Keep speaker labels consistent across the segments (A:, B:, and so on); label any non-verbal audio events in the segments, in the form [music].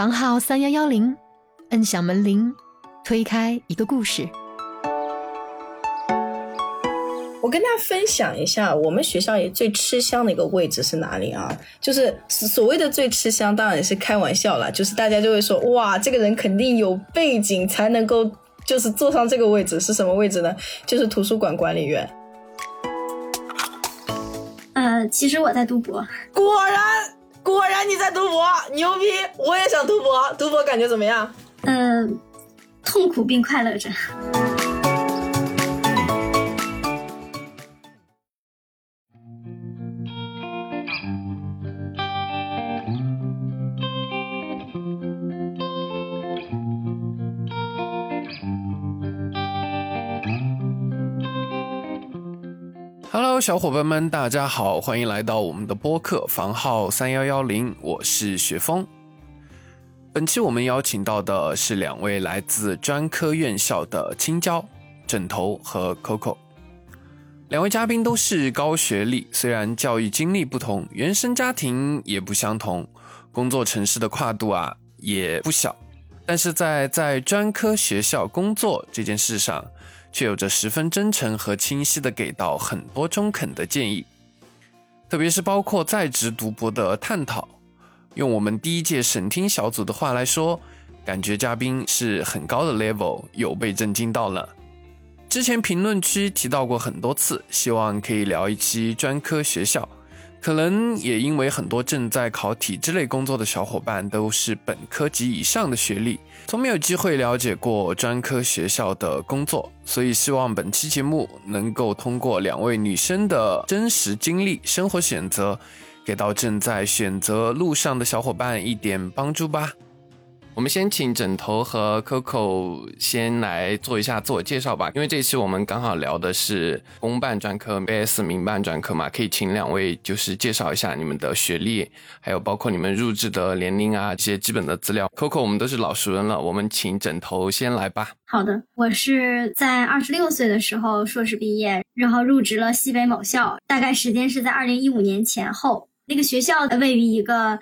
A: 房号三幺幺零，摁响门铃，推开一个故事。
B: 我跟大家分享一下，我们学校里最吃香的一个位置是哪里啊？就是所谓的最吃香，当然也是开玩笑了。就是大家就会说，哇，这个人肯定有背景才能够就是坐上这个位置，是什么位置呢？就是图书馆管理员。
C: 呃，其实我在读博。
B: 果然，果然你在读博，牛逼！我也想读博，读博感觉怎么样？
C: 嗯，痛苦并快乐着。
D: 小伙伴们，大家好，欢迎来到我们的播客房号三幺幺零，我是雪峰。本期我们邀请到的是两位来自专科院校的青椒、枕头和 Coco。两位嘉宾都是高学历，虽然教育经历不同，原生家庭也不相同，工作城市的跨度啊也不小，但是在在专科学校工作这件事上。却有着十分真诚和清晰的给到很多中肯的建议，特别是包括在职读博的探讨。用我们第一届审听小组的话来说，感觉嘉宾是很高的 level，有被震惊到了。之前评论区提到过很多次，希望可以聊一期专科学校。可能也因为很多正在考体制类工作的小伙伴都是本科及以上的学历，从没有机会了解过专科学校的工作，所以希望本期节目能够通过两位女生的真实经历、生活选择，给到正在选择路上的小伙伴一点帮助吧。我们先请枕头和 Coco 先来做一下自我介绍吧，因为这期我们刚好聊的是公办专科 vs 民办专科嘛，可以请两位就是介绍一下你们的学历，还有包括你们入职的年龄啊这些基本的资料。Coco 我们都是老熟人了，我们请枕头先来吧。
C: 好的，我是在二十六岁的时候硕士毕业，然后入职了西北某校，大概时间是在二零一五年前后。那个学校位于一个。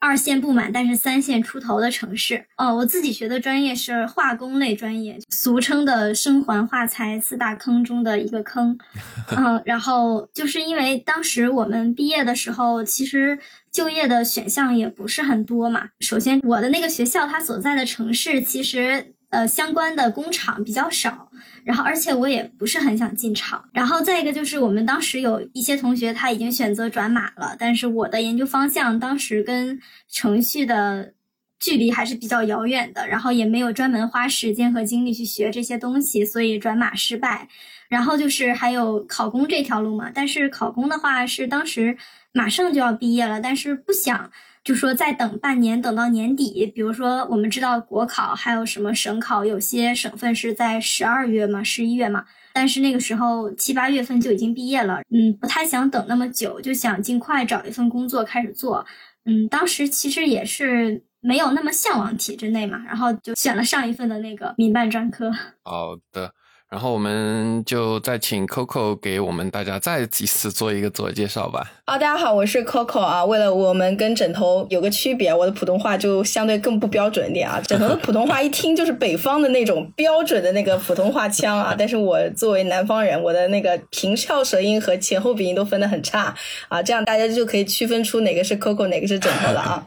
C: 二线不满，但是三线出头的城市哦。我自己学的专业是化工类专业，俗称的生环化材四大坑中的一个坑。[laughs] 嗯，然后就是因为当时我们毕业的时候，其实就业的选项也不是很多嘛。首先，我的那个学校它所在的城市其实呃相关的工厂比较少。然后，而且我也不是很想进厂。然后再一个就是，我们当时有一些同学他已经选择转码了，但是我的研究方向当时跟程序的距离还是比较遥远的，然后也没有专门花时间和精力去学这些东西，所以转码失败。然后就是还有考公这条路嘛，但是考公的话是当时马上就要毕业了，但是不想。就说再等半年，等到年底。比如说，我们知道国考还有什么省考，有些省份是在十二月嘛、十一月嘛。但是那个时候七八月份就已经毕业了，嗯，不太想等那么久，就想尽快找一份工作开始做。嗯，当时其实也是没有那么向往体制内嘛，然后就选了上一份的那个民办专科。
D: 好的。然后我们就再请 Coco 给我们大家再一次做一个自我介绍吧。
B: 啊，大家好，我是 Coco 啊。为了我们跟枕头有个区别，我的普通话就相对更不标准一点啊。枕头的普通话一听就是北方的那种标准的那个普通话腔啊。但是我作为南方人，我的那个平翘舌音和前后鼻音都分得很差啊。这样大家就可以区分出哪个是 Coco，哪个是枕头了啊。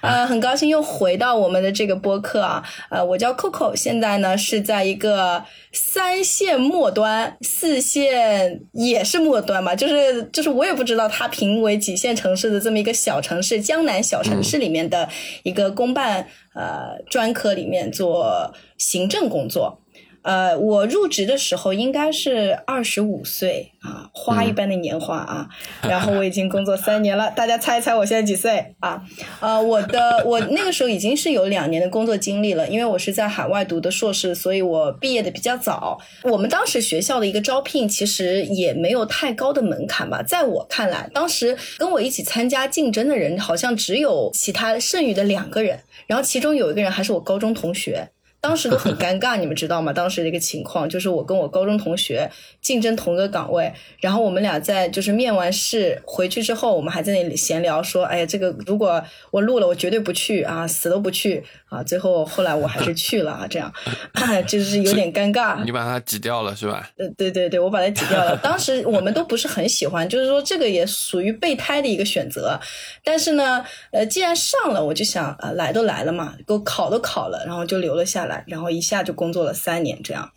B: 呃，很高兴又回到我们的这个播客啊。呃，我叫 Coco，现在呢是在一个。三线末端，四线也是末端嘛，就是就是我也不知道它评为几线城市的这么一个小城市，江南小城市里面的一个公办呃专科里面做行政工作。呃，我入职的时候应该是二十五岁啊，花一般的年华啊。然后我已经工作三年了，大家猜一猜我现在几岁啊？呃，我的我那个时候已经是有两年的工作经历了，因为我是在海外读的硕士，所以我毕业的比较早。我们当时学校的一个招聘其实也没有太高的门槛吧，在我看来，当时跟我一起参加竞争的人好像只有其他剩余的两个人，然后其中有一个人还是我高中同学。当时都很尴尬，你们知道吗？[laughs] 当时的一个情况就是我跟我高中同学竞争同一个岗位，然后我们俩在就是面完试回去之后，我们还在那里闲聊说，哎呀，这个如果我录了，我绝对不去啊，死都不去啊。最后后来我还是去了啊，这样就是有点尴尬。
D: 你把它挤掉了是吧？
B: 呃，对对对，我把它挤掉了。当时我们都不是很喜欢，就是说这个也属于备胎的一个选择。但是呢，呃，既然上了，我就想啊，来都来了嘛，给我考都考了，然后就留了下来。然后一下就工作了三年，这样，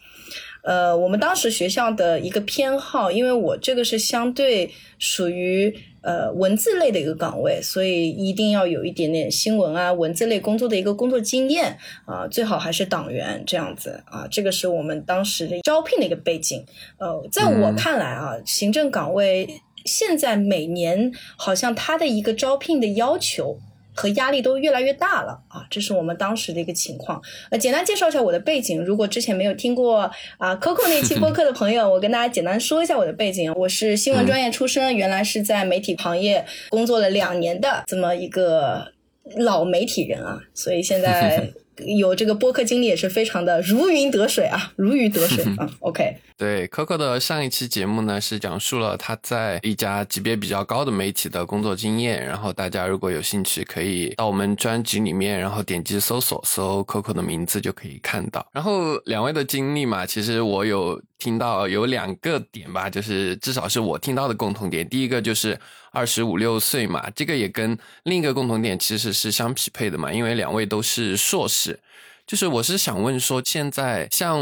B: 呃，我们当时学校的一个偏好，因为我这个是相对属于呃文字类的一个岗位，所以一定要有一点点新闻啊文字类工作的一个工作经验啊，最好还是党员这样子啊，这个是我们当时的招聘的一个背景。呃，在我看来啊，行政岗位现在每年好像他的一个招聘的要求。和压力都越来越大了啊！这是我们当时的一个情况。呃，简单介绍一下我的背景。如果之前没有听过啊 Coco 那期播客的朋友，我跟大家简单说一下我的背景。我是新闻专业出身，原来是在媒体行业工作了两年的这么一个老媒体人啊，所以现在。有这个播客经历也是非常的如鱼得水啊，如鱼得水啊。[laughs] OK，
D: 对，Coco 的上一期节目呢是讲述了他在一家级别比较高的媒体的工作经验，然后大家如果有兴趣可以到我们专辑里面，然后点击搜索，搜 Coco 的名字就可以看到。然后两位的经历嘛，其实我有听到有两个点吧，就是至少是我听到的共同点。第一个就是。二十五六岁嘛，这个也跟另一个共同点其实是相匹配的嘛，因为两位都是硕士。就是我是想问说，现在像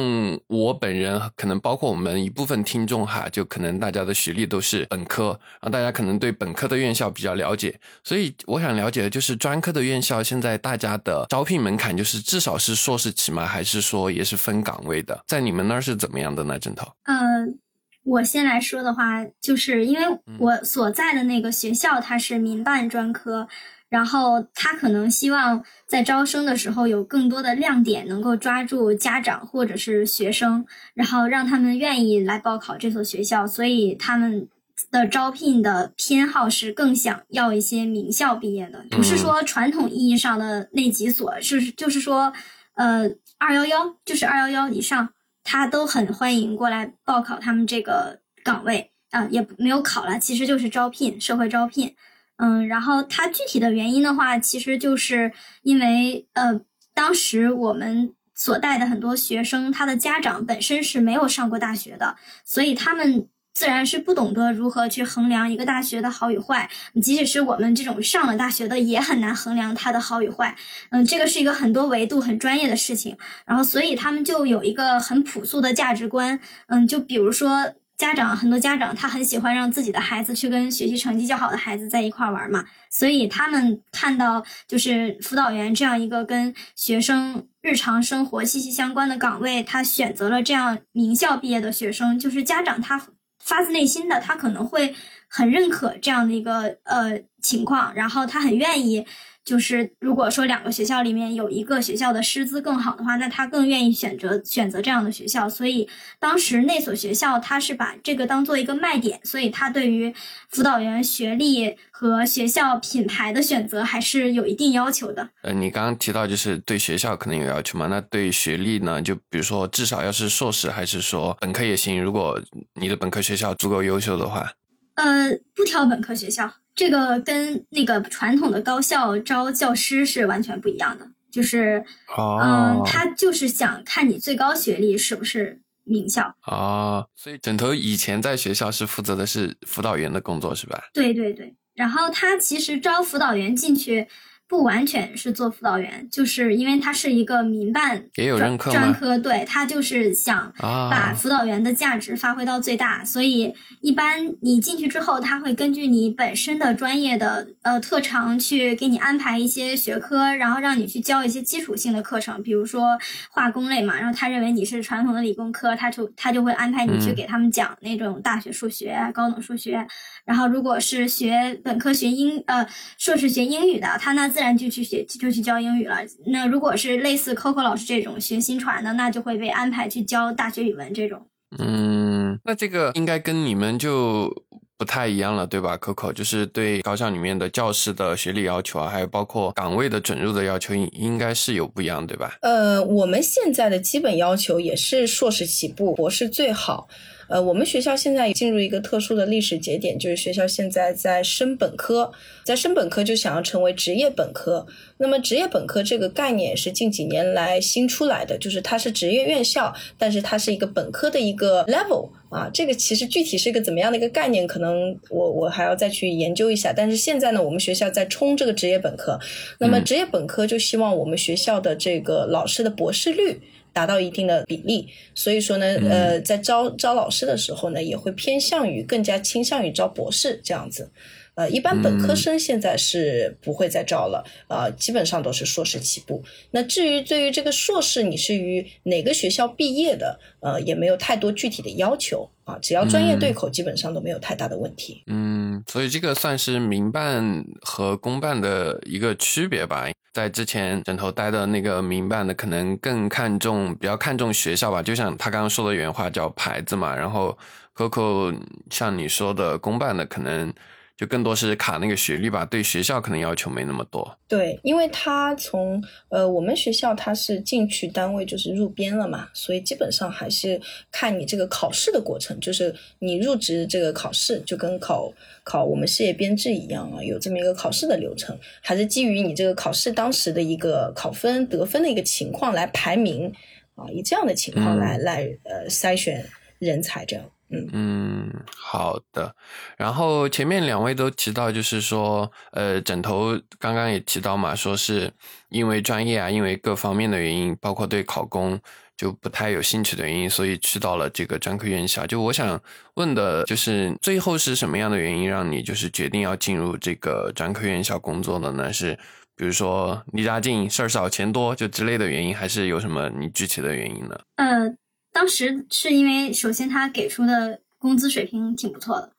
D: 我本人，可能包括我们一部分听众哈，就可能大家的学历都是本科，然后大家可能对本科的院校比较了解，所以我想了解的就是专科的院校，现在大家的招聘门槛就是至少是硕士起吗？还是说也是分岗位的？在你们那儿是怎么样的呢？枕头？
C: 嗯。我先来说的话，就是因为我所在的那个学校它是民办专科，然后他可能希望在招生的时候有更多的亮点，能够抓住家长或者是学生，然后让他们愿意来报考这所学校，所以他们的招聘的偏好是更想要一些名校毕业的，不是说传统意义上的那几所，是就是说，呃，二幺幺就是二幺幺以上。他都很欢迎过来报考他们这个岗位啊，也没有考了，其实就是招聘，社会招聘。嗯，然后他具体的原因的话，其实就是因为呃，当时我们所带的很多学生，他的家长本身是没有上过大学的，所以他们。自然是不懂得如何去衡量一个大学的好与坏，即使是我们这种上了大学的，也很难衡量它的好与坏。嗯，这个是一个很多维度、很专业的事情。然后，所以他们就有一个很朴素的价值观。嗯，就比如说家长，很多家长他很喜欢让自己的孩子去跟学习成绩较好的孩子在一块玩嘛。所以他们看到就是辅导员这样一个跟学生日常生活息息相关的岗位，他选择了这样名校毕业的学生，就是家长他。发自内心的，他可能会很认可这样的一个呃情况，然后他很愿意。就是如果说两个学校里面有一个学校的师资更好的话，那他更愿意选择选择这样的学校。所以当时那所学校他是把这个当做一个卖点，所以他对于辅导员学历和学校品牌的选择还是有一定要求的。
D: 呃，你刚刚提到就是对学校可能有要求嘛？那对学历呢？就比如说至少要是硕士，还是说本科也行？如果你的本科学校足够优秀的话，
C: 呃，不挑本科学校。这个跟那个传统的高校招教师是完全不一样的，就是，嗯，他就是想看你最高学历是不是名校
D: 啊。所以枕头以前在学校是负责的是辅导员的工作是吧？
C: 对对对，然后他其实招辅导员进去。不完全是做辅导员，就是因为他是一个民办
D: 也有认可
C: 专科，对他就是想把辅导员的价值发挥到最大，所以一般你进去之后，他会根据你本身的专业的呃特长去给你安排一些学科，然后让你去教一些基础性的课程，比如说化工类嘛，然后他认为你是传统的理工科，他就他就会安排你去给他们讲那种大学数学、高等数学，然后如果是学本科学英呃硕士学英语的，他那。自然就去学，就去教英语了。那如果是类似 Coco 老师这种学新传的，那就会被安排去教大学语文这种。
D: 嗯，那这个应该跟你们就不太一样了，对吧？Coco 就是对高校里面的教师的学历要求啊，还有包括岗位的准入的要求，应应该是有不一样，对吧？
B: 呃，我们现在的基本要求也是硕士起步，博士最好。呃，我们学校现在进入一个特殊的历史节点，就是学校现在在升本科，在升本科就想要成为职业本科。那么职业本科这个概念是近几年来新出来的，就是它是职业院校，但是它是一个本科的一个 level 啊。这个其实具体是一个怎么样的一个概念，可能我我还要再去研究一下。但是现在呢，我们学校在冲这个职业本科，那么职业本科就希望我们学校的这个老师的博士率。达到一定的比例，所以说呢，呃，在招招老师的时候呢，也会偏向于更加倾向于招博士这样子。呃，一般本科生现在是不会再招了，呃，基本上都是硕士起步。那至于对于这个硕士，你是于哪个学校毕业的，呃，也没有太多具体的要求啊，只要专业对口，基本上都没有太大的问题。
D: 嗯，所以这个算是民办和公办的一个区别吧。在之前枕头待的那个民办的，可能更看重，比较看重学校吧，就像他刚刚说的原话叫牌子嘛。然后 Coco 像你说的公办的，可能。就更多是卡那个学历吧，对学校可能要求没那么多。
B: 对，因为他从呃我们学校他是进去单位就是入编了嘛，所以基本上还是看你这个考试的过程，就是你入职这个考试就跟考考我们事业编制一样啊，有这么一个考试的流程，还是基于你这个考试当时的一个考分得分的一个情况来排名啊，以这样的情况来来呃筛选人才这样。
D: 嗯好的。然后前面两位都提到，就是说，呃，枕头刚刚也提到嘛，说是因为专业啊，因为各方面的原因，包括对考公就不太有兴趣的原因，所以去到了这个专科院校。就我想问的，就是最后是什么样的原因让你就是决定要进入这个专科院校工作的呢？是比如说离家近、事儿少、钱多就之类的原因，还是有什么你具体的原因呢？
C: 呃。当时是因为，首先他给出的工资水平挺不错的，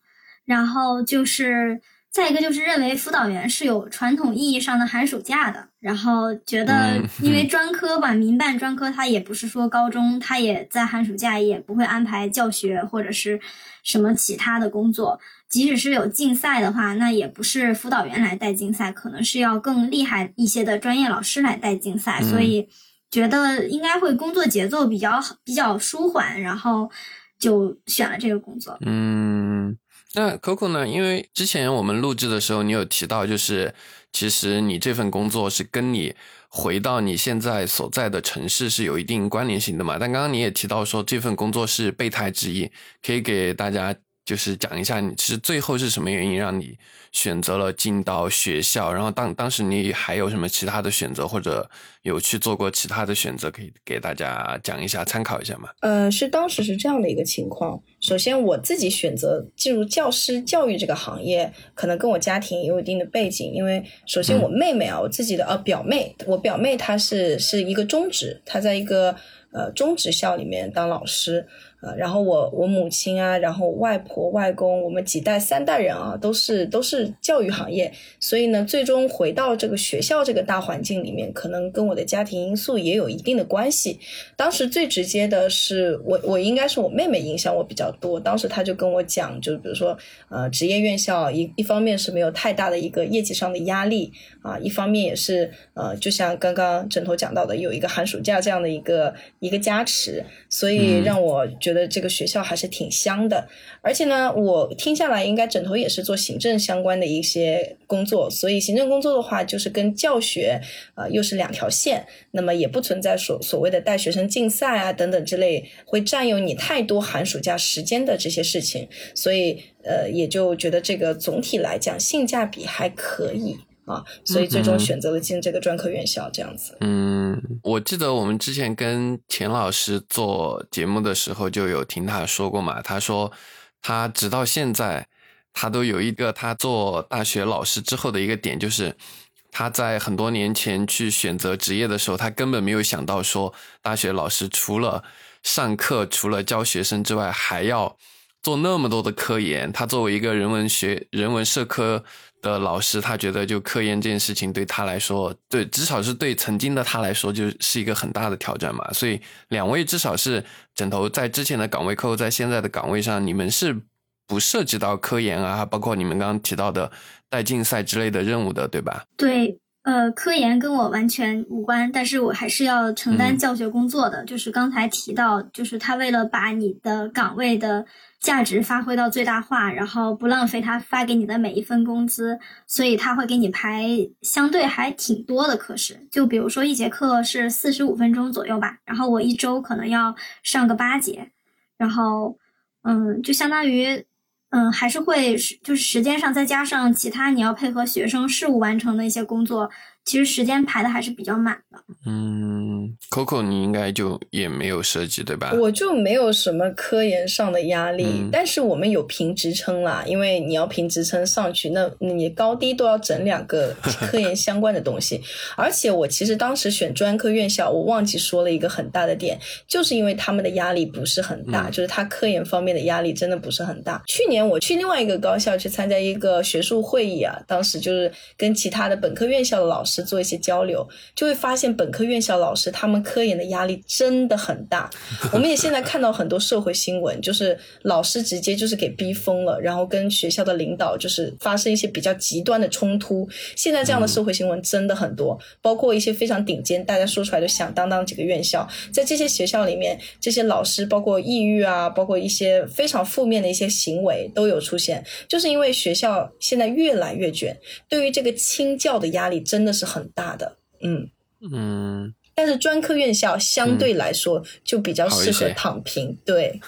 C: 然后就是再一个就是认为辅导员是有传统意义上的寒暑假的，然后觉得因为专科吧，民办专科他也不是说高中，他也在寒暑假也不会安排教学或者是什么其他的工作，即使是有竞赛的话，那也不是辅导员来带竞赛，可能是要更厉害一些的专业老师来带竞赛，所以。觉得应该会工作节奏比较比较舒缓，然后就选了这个工作。
D: 嗯，那 Coco 呢？因为之前我们录制的时候，你有提到，就是其实你这份工作是跟你回到你现在所在的城市是有一定关联性的嘛？但刚刚你也提到说，这份工作是备胎之一，可以给大家。就是讲一下，你其实最后是什么原因让你选择了进到学校？然后当当时你还有什么其他的选择，或者有去做过其他的选择，可以给大家讲一下，参考一下吗？
B: 呃，是当时是这样的一个情况。首先，我自己选择进入教师教育这个行业，可能跟我家庭也有一定的背景。因为首先我妹妹啊，我自己的呃表妹，我表妹她是是一个中职，她在一个呃中职校里面当老师。呃，然后我我母亲啊，然后外婆外公，我们几代三代人啊，都是都是教育行业，所以呢，最终回到这个学校这个大环境里面，可能跟我的家庭因素也有一定的关系。当时最直接的是我我应该是我妹妹影响我比较多，当时她就跟我讲，就比如说呃，职业院校一一方面是没有太大的一个业绩上的压力啊，一方面也是呃，就像刚刚枕头讲到的，有一个寒暑假这样的一个一个加持，所以让我。觉得这个学校还是挺香的，而且呢，我听下来应该枕头也是做行政相关的一些工作，所以行政工作的话，就是跟教学啊又是两条线，那么也不存在所所谓的带学生竞赛啊等等之类会占用你太多寒暑假时间的这些事情，所以呃也就觉得这个总体来讲性价比还可以。啊，所以最终选择了进这个专科院校这样子。
D: 嗯，我记得我们之前跟钱老师做节目的时候，就有听他说过嘛。他说他直到现在，他都有一个他做大学老师之后的一个点，就是他在很多年前去选择职业的时候，他根本没有想到说大学老师除了上课、除了教学生之外，还要做那么多的科研。他作为一个人文学、人文社科。的老师，他觉得就科研这件事情对他来说，对至少是对曾经的他来说，就是一个很大的挑战嘛。所以两位至少是枕头在之前的岗位，客户在现在的岗位上，你们是不涉及到科研啊，包括你们刚刚提到的带竞赛之类的任务的，对吧？
C: 对，呃，科研跟我完全无关，但是我还是要承担教学工作的。就是刚才提到，就是他为了把你的岗位的价值发挥到最大化，然后不浪费他发给你的每一份工资，所以他会给你排相对还挺多的课时。就比如说一节课是四十五分钟左右吧，然后我一周可能要上个八节，然后，嗯，就相当于。嗯，还是会就是时间上再加上其他你要配合学生事务完成的一些工作。其实时间排的还是比较满的。
D: 嗯，Coco，你应该就也没有设计对吧？
B: 我就没有什么科研上的压力，但是我们有评职称啦，因为你要评职称上去，那你高低都要整两个 [laughs] 科研相关的东西。而且我其实当时选专科院校，我忘记说了一个很大的点，就是因为他们的压力不是很大，就是他科研方面的压力真的不是很大。去年我去另外一个高校去参加一个学术会议啊，当时就是跟其他的本科院校的老师。做一些交流，就会发现本科院校老师他们科研的压力真的很大。[laughs] 我们也现在看到很多社会新闻，就是老师直接就是给逼疯了，然后跟学校的领导就是发生一些比较极端的冲突。现在这样的社会新闻真的很多，包括一些非常顶尖，大家说出来都响当当几个院校，在这些学校里面，这些老师包括抑郁啊，包括一些非常负面的一些行为都有出现，就是因为学校现在越来越卷，对于这个清教的压力真的是。很大的，嗯
D: 嗯，
B: 但是专科院校相对来说就比较适合躺平，对。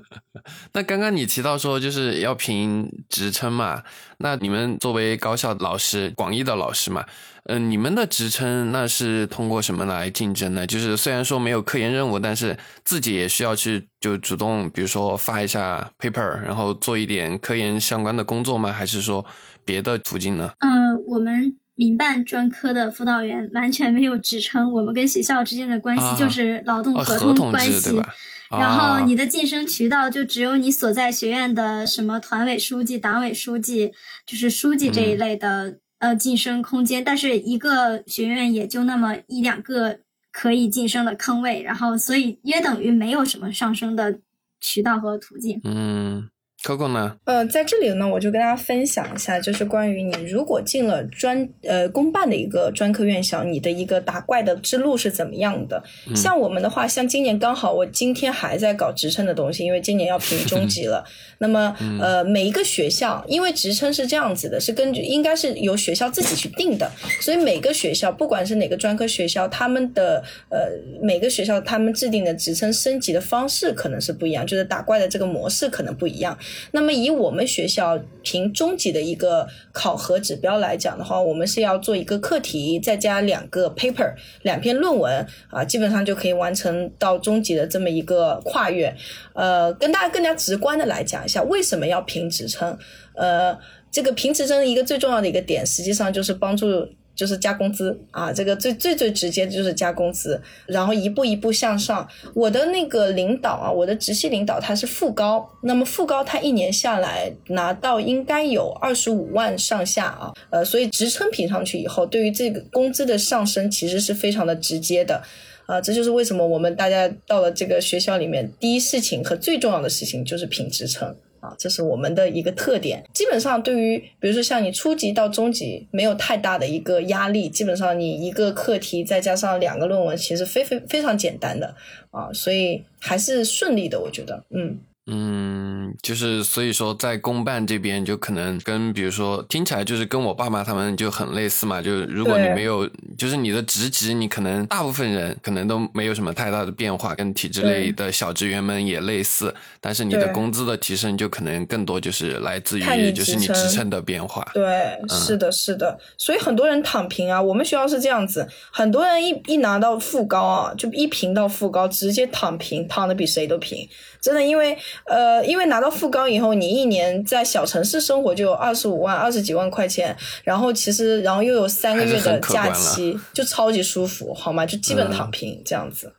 B: [laughs]
D: 那刚刚你提到说就是要评职称嘛，那你们作为高校老师，广义的老师嘛，嗯，你们的职称那是通过什么来竞争呢？就是虽然说没有科研任务，但是自己也需要去就主动，比如说发一下 paper，然后做一点科研相关的工作吗？还是说别的途径呢？
C: 嗯，我们。民办专科的辅导员完全没有职称，我们跟学校之间的关系就是劳动合同关系。然后你的晋升渠道就只有你所在学院的什么团委书记、党委书记，就是书记这一类的呃晋升空间。但是一个学院也就那么一两个可以晋升的坑位，然后所以约等于没有什么上升的渠道和途径。
D: 嗯。Coco 呢？
B: 呃，在这里呢，我就跟大家分享一下，就是关于你如果进了专呃公办的一个专科院校，你的一个打怪的之路是怎么样的？像我们的话，像今年刚好我今天还在搞职称的东西，因为今年要评中级了。[laughs] 那么呃，每一个学校，因为职称是这样子的，是根据应该是由学校自己去定的，所以每个学校不管是哪个专科学校，他们的呃每个学校他们制定的职称升级的方式可能是不一样，就是打怪的这个模式可能不一样。那么以我们学校评中级的一个考核指标来讲的话，我们是要做一个课题，再加两个 paper，两篇论文啊，基本上就可以完成到中级的这么一个跨越。呃，跟大家更加直观的来讲一下，为什么要评职称？呃，这个评职称一个最重要的一个点，实际上就是帮助。就是加工资啊，这个最最最直接的就是加工资，然后一步一步向上。我的那个领导啊，我的直系领导他是副高，那么副高他一年下来拿到应该有二十五万上下啊，呃，所以职称评上去以后，对于这个工资的上升其实是非常的直接的，啊，这就是为什么我们大家到了这个学校里面，第一事情和最重要的事情就是评职称。这是我们的一个特点。基本上，对于比如说像你初级到中级，没有太大的一个压力。基本上，你一个课题再加上两个论文，其实非非非常简单的啊，所以还是顺利的，我觉得，嗯。
D: 嗯，就是所以说，在公办这边就可能跟，比如说听起来就是跟我爸妈他们就很类似嘛。就如果你没有，就是你的职级，你可能大部分人可能都没有什么太大的变化，跟体制内的小职员们也类似。但是你的工资的提升就可能更多，就是来自于就是你职称的变化。
B: 对，是的，是的。所以很多人躺平啊，我们学校是这样子，很多人一一拿到副高啊，就一评到副高，直接躺平，躺的比谁都平。真的，因为呃，因为拿到副高以后，你一年在小城市生活就有二十五万、二十几万块钱，然后其实，然后又有三个月的假期，就超级舒服，好吗？就基本躺平这样子。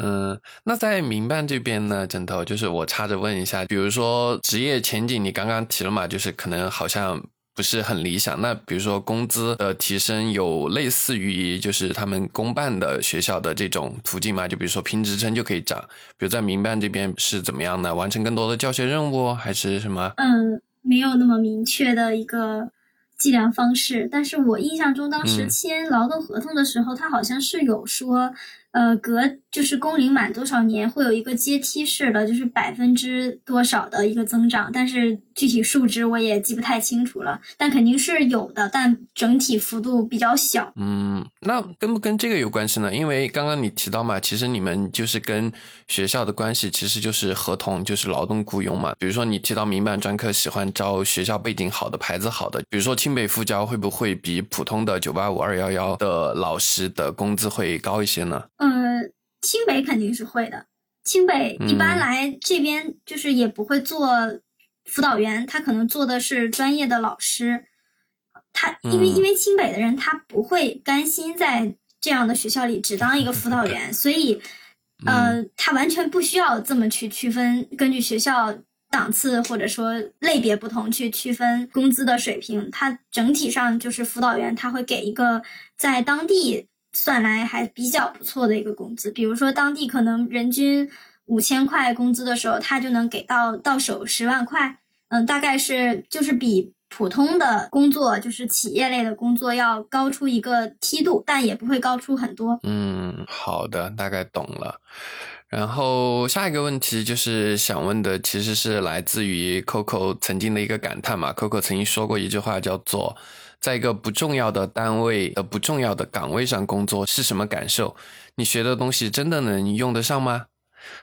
D: 嗯，那在民办这边呢，枕头就是我插着问一下，比如说职业前景，你刚刚提了嘛，就是可能好像。不是很理想。那比如说工资的提升有类似于就是他们公办的学校的这种途径吗？就比如说评职称就可以涨，比如在民办这边是怎么样呢？完成更多的教学任务还是什么？
C: 嗯，没有那么明确的一个。计量方式，但是我印象中当时签劳动合同的时候，他好像是有说。呃，隔就是工龄满多少年会有一个阶梯式的，就是百分之多少的一个增长，但是具体数值我也记不太清楚了，但肯定是有的，但整体幅度比较小。
D: 嗯，那跟不跟这个有关系呢？因为刚刚你提到嘛，其实你们就是跟学校的关系其实就是合同，就是劳动雇佣嘛。比如说你提到民办专科喜欢招学校背景好的、牌子好的，比如说清北复交会不会比普通的九八五二幺幺的老师的工资会高一些呢？
C: 呃，清北肯定是会的。清北一般来这边就是也不会做辅导员，他可能做的是专业的老师。他因为因为清北的人他不会甘心在这样的学校里只当一个辅导员，所以 [laughs] 呃，他完全不需要这么去区分，根据学校档次或者说类别不同去区分工资的水平。他整体上就是辅导员，他会给一个在当地。算来还比较不错的一个工资，比如说当地可能人均五千块工资的时候，他就能给到到手十万块，嗯，大概是就是比普通的工作，就是企业类的工作要高出一个梯度，但也不会高出很多。
D: 嗯，好的，大概懂了。然后下一个问题就是想问的，其实是来自于 Coco 曾经的一个感叹嘛，Coco 曾经说过一句话叫做。在一个不重要的单位的不重要的岗位上工作是什么感受？你学的东西真的能用得上吗？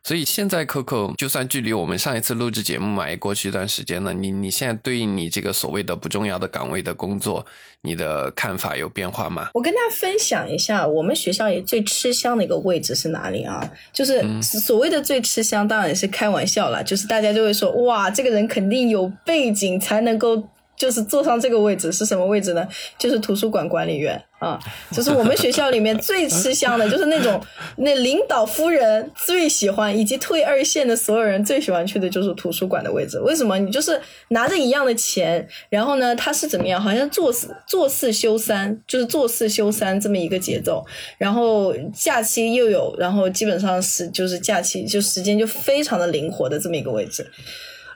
D: 所以现在 Coco 就算距离我们上一次录制节目嘛也过去一段时间了，你你现在对应你这个所谓的不重要的岗位的工作，你的看法有变化吗？
B: 我跟大家分享一下，我们学校也最吃香的一个位置是哪里啊？就是所谓的最吃香，当然也是开玩笑了，就是大家就会说哇，这个人肯定有背景才能够。就是坐上这个位置是什么位置呢？就是图书馆管理员啊，就是我们学校里面最吃香的，就是那种那领导夫人最喜欢，以及退二线的所有人最喜欢去的就是图书馆的位置。为什么？你就是拿着一样的钱，然后呢，他是怎么样？好像做四做四休三，就是做四休三这么一个节奏，然后假期又有，然后基本上是就是假期就时间就非常的灵活的这么一个位置。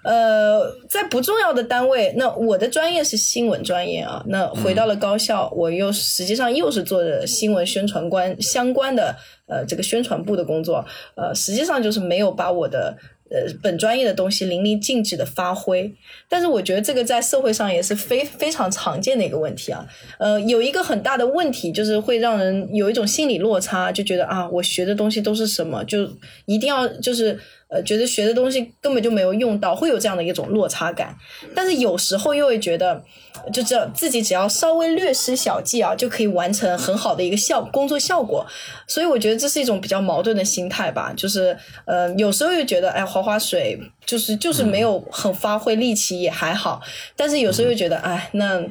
B: 呃，在不重要的单位，那我的专业是新闻专业啊。那回到了高校，我又实际上又是做的新闻宣传官相关的呃这个宣传部的工作。呃，实际上就是没有把我的呃本专业的东西淋漓尽致的发挥。但是我觉得这个在社会上也是非非常常见的一个问题啊。呃，有一个很大的问题就是会让人有一种心理落差，就觉得啊，我学的东西都是什么，就一定要就是。呃，觉得学的东西根本就没有用到，会有这样的一种落差感。但是有时候又会觉得，就只要自己只要稍微略施小计啊，就可以完成很好的一个效工作效果。所以我觉得这是一种比较矛盾的心态吧。就是呃，有时候又觉得哎，划划水，就是就是没有很发挥力气也还好。但是有时候又觉得哎，那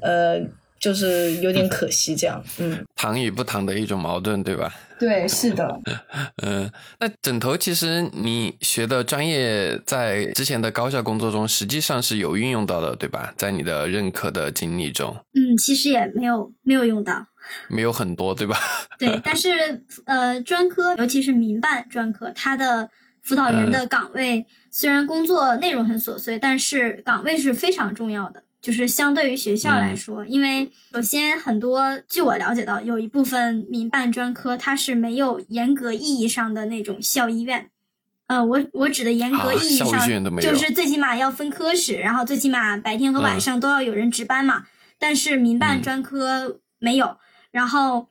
B: 呃，就是有点可惜这样。嗯，[laughs]
D: 糖与不糖的一种矛盾，对吧？
B: 对，是的，[laughs]
D: 嗯，那枕头其实你学的专业在之前的高校工作中实际上是有运用到的，对吧？在你的认可的经历中，
C: 嗯，其实也没有没有用到，
D: 没有很多，对吧？[laughs]
C: 对，但是呃，专科尤其是民办专科，它的辅导员的岗位虽然工作内容很琐碎，但是岗位是非常重要的。就是相对于学校来说，因为首先很多，据我了解到，有一部分民办专科它是没有严格意义上的那种校医院。呃，我我指的严格意义上，就是最起码要分科室，然后最起码白天和晚上都要有人值班嘛。但是民办专科没有，然后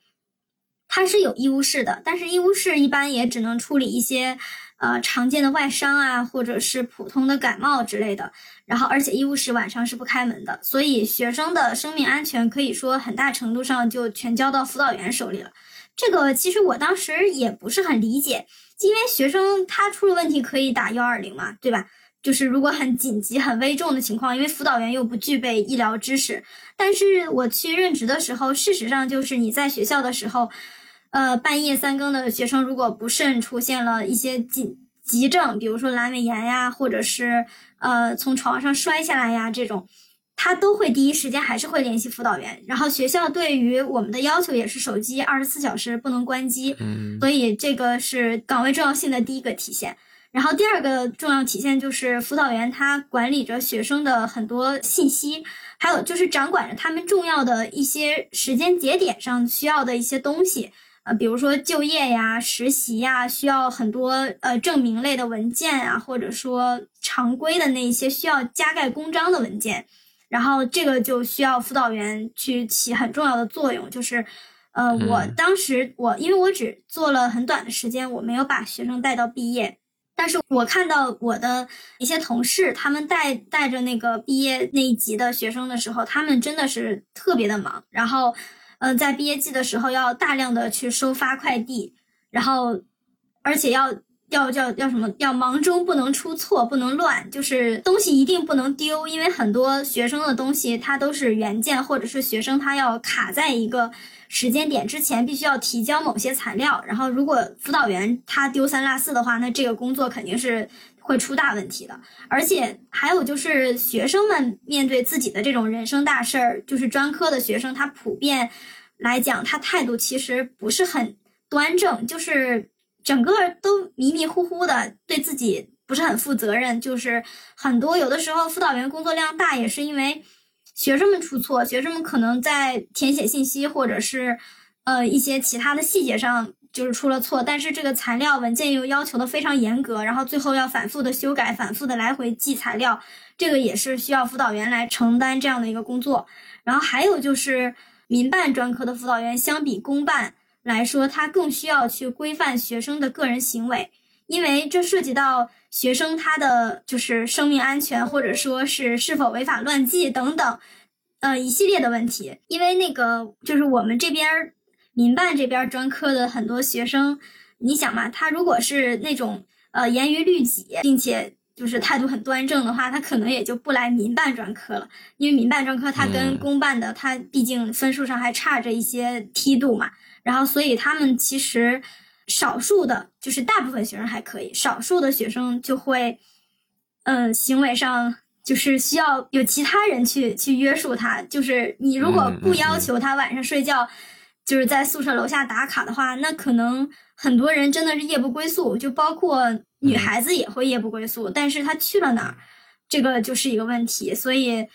C: 它是有医务室的，但是医务室一般也只能处理一些。呃，常见的外伤啊，或者是普通的感冒之类的，然后而且医务室晚上是不开门的，所以学生的生命安全可以说很大程度上就全交到辅导员手里了。这个其实我当时也不是很理解，因为学生他出了问题可以打幺二零嘛，对吧？就是如果很紧急、很危重的情况，因为辅导员又不具备医疗知识。但是我去任职的时候，事实上就是你在学校的时候。呃，半夜三更的学生，如果不慎出现了一些急急症，比如说阑尾炎呀，或者是呃从床上摔下来呀这种，他都会第一时间还是会联系辅导员。然后学校对于我们的要求也是手机二十四小时不能关机，
D: 嗯
C: 所以这个是岗位重要性的第一个体现。然后第二个重要体现就是辅导员他管理着学生的很多信息，还有就是掌管着他们重要的一些时间节点上需要的一些东西。呃，比如说就业呀、实习呀，需要很多呃证明类的文件啊，或者说常规的那些需要加盖公章的文件，然后这个就需要辅导员去起很重要的作用。就是，呃，我
D: 嗯
C: 当时我因为我只做了很短的时间，我没有把学生带到毕业，但是我看到我的一些同事，他们带带着那个毕业那一级的学生的时候，他们真的是特别的忙，然后。嗯，在毕业季的时候要大量的去收发快递，然后而且要要要要什么？要忙中不能出错，不能乱，就是东西一定不能丢，因为很多学生的东西它都是原件，或者是学生他要卡在一个时间点之前必须要提交某些材料，然后如果辅导员他丢三落四的话，那这个工作肯定是会出大问题的。而且还有就是学生们面对自己的这种人生大事儿，就是专科的学生，他普遍来讲，他态度其实不是很端正，就是整个都迷迷糊糊的，对自己不是很负责任。就是很多有的时候辅导员工作量大，也是因为学生们出错，学生们可能在填写信息或者是呃一些其他的细节上。就是出了错，但是这个材料文件又要求的非常严格，然后最后要反复的修改，反复的来回寄材料，这个也是需要辅导员来承担这样的一个工作。然后还有就是民办专科的辅导员相比公办来说，他更需要去规范学生的个人行为，因为这涉及到学生他的就是生命安全，或者说是是否违法乱纪等等，呃一系列的问题。因为那个就是我们这边。民办这边专科的很多学生，你想嘛，他如果是那种呃严于律己，并且就是态度很端正的话，他可能也就不来民办专科了，因为民办专科他跟公办的，他毕竟分数上还差着一些梯度嘛。然后，所以他们其实少数的，就是大部分学生还可以，少数的学生就会，嗯，行为上就是需要有其他人去去约束他。就是你如果不要求他晚上睡觉。就是在宿舍楼下打卡的话，那可能很多人真的是夜不归宿，就包括女孩子也会夜不归宿。但是她去了哪儿，这个就是一个问题。所以，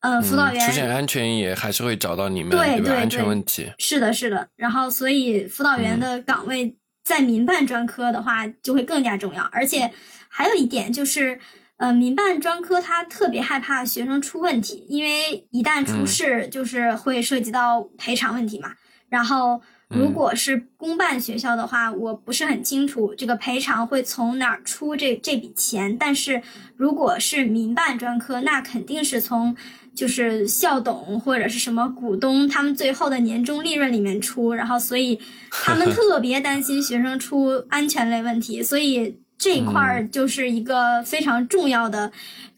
C: 呃，辅导员
D: 出现安全也还是会找到你们，
C: 对对
D: 安全问题。
C: 是的，是的。然后，所以辅导员的岗位在民办专科的话就会更加重要。而且还有一点就是，呃，民办专科他特别害怕学生出问题，因为一旦出事，就是会涉及到赔偿问题嘛。然后，如果是公办学校的话，我不是很清楚这个赔偿会从哪儿出这这笔钱。但是，如果是民办专科，那肯定是从就是校董或者是什么股东他们最后的年终利润里面出。然后，所以他们 [laughs] 特别担心学生出安全类问题，所以这一块儿就是一个非常重要的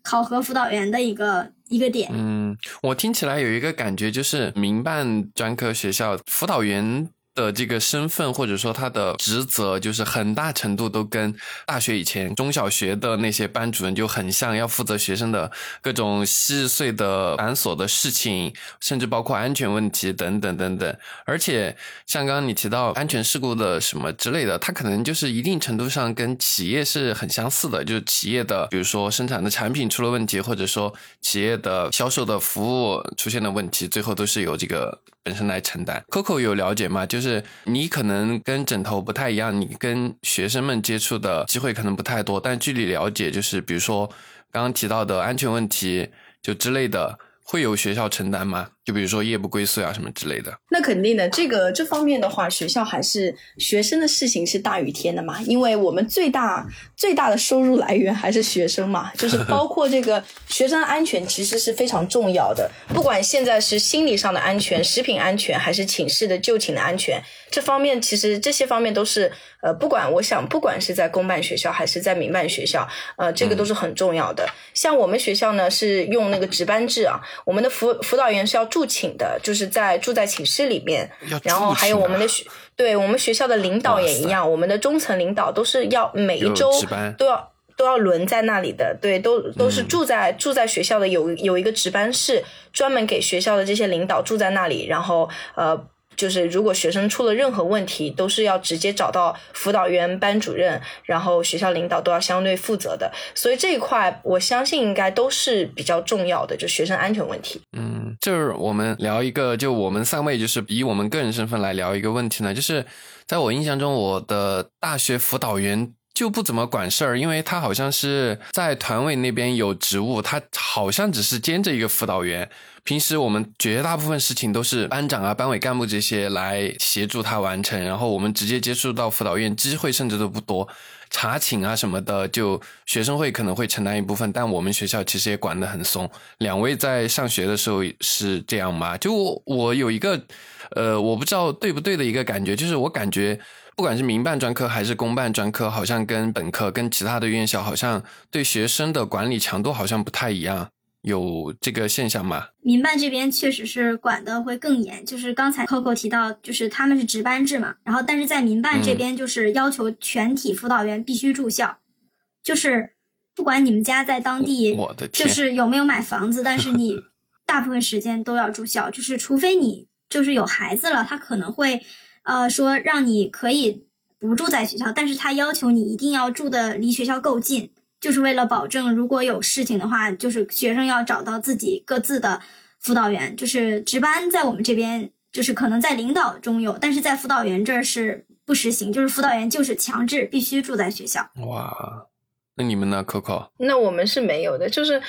C: 考核辅导员的一个。一个点，
D: 嗯，我听起来有一个感觉，就是民办专科学校辅导员的这个身份或者说他的职责，就是很大程度都跟大学以前中小学的那些班主任就很像，要负责学生的各种细碎的繁琐的事情，甚至包括安全问题等等等等。而且像刚刚你提到安全事故的什么之类的，它可能就是一定程度上跟企业是很相似的，就是企业的比如说生产的产品出了问题，或者说企业的销售的服务出现了问题，最后都是由这个本身来承担。Coco 有了解吗？就是你可能跟枕头不太一样，你跟学生们接触的机会可能不太多，但据你了解，就是比如说刚刚提到的安全问题就之类的，会有学校承担吗？就比如说夜不归宿啊什么之类的。
B: 那肯定的，这个这方面的话，学校还是学生的事情是大于天的嘛，因为我们最大最大的收入来源还是学生嘛，就是包括这个学生安全其实是非常重要的，不管现在是心理上的安全、食品安全，还是寝室的就寝的安全，这方面其实这些方面都是呃，不管我想，不管是在公办学校还是在民办学校，呃，这个都是很重要的。像我们学校呢是用那个值班制啊，我们的辅辅导员是要。住寝的，就是在住在寝室里面，然后还有我们的学，对我们学校的领导也一样，我们的中层领导都是要每一周都要都要轮在那里的，对，都都是住在、住在学校的，有有一个值班室，专门给学校的这些领导住在那里，然后呃。就是如果学生出了任何问题，都是要直接找到辅导员、班主任，然后学校领导都要相对负责的。所以这一块，我相信应该都是比较重要的，就学生安全问题。
D: 嗯，就是我们聊一个，就我们三位就是以我们个人身份来聊一个问题呢，就是在我印象中，我的大学辅导员就不怎么管事儿，因为他好像是在团委那边有职务，他好像只是兼着一个辅导员。平时我们绝大部分事情都是班长啊、班委干部这些来协助他完成，然后我们直接接触到辅导员机会甚至都不多，查寝啊什么的，就学生会可能会承担一部分，但我们学校其实也管得很松。两位在上学的时候是这样吗？就我有一个，呃，我不知道对不对的一个感觉，就是我感觉不管是民办专科还是公办专科，好像跟本科跟其他的院校好像对学生的管理强度好像不太一样。有这个现象吗？
C: 民办这边确实是管的会更严，就是刚才 Coco 提到，就是他们是值班制嘛，然后但是在民办这边就是要求全体辅导员必须住校，就是不管你们家在当地，
D: 我的天，
C: 就是有没有买房子，但是你 [laughs] 大部分时间都要住校，就是除非你就是有孩子了，他可能会呃说让你可以不住在学校，但是他要求你一定要住的离学校够近。就是为了保证，如果有事情的话，就是学生要找到自己各自的辅导员。就是值班在我们这边，就是可能在领导中有，但是在辅导员这儿是不实行。就是辅导员就是强制必须住在学校。
D: 哇，那你们呢，Coco？
B: 那我们是没有的，就是。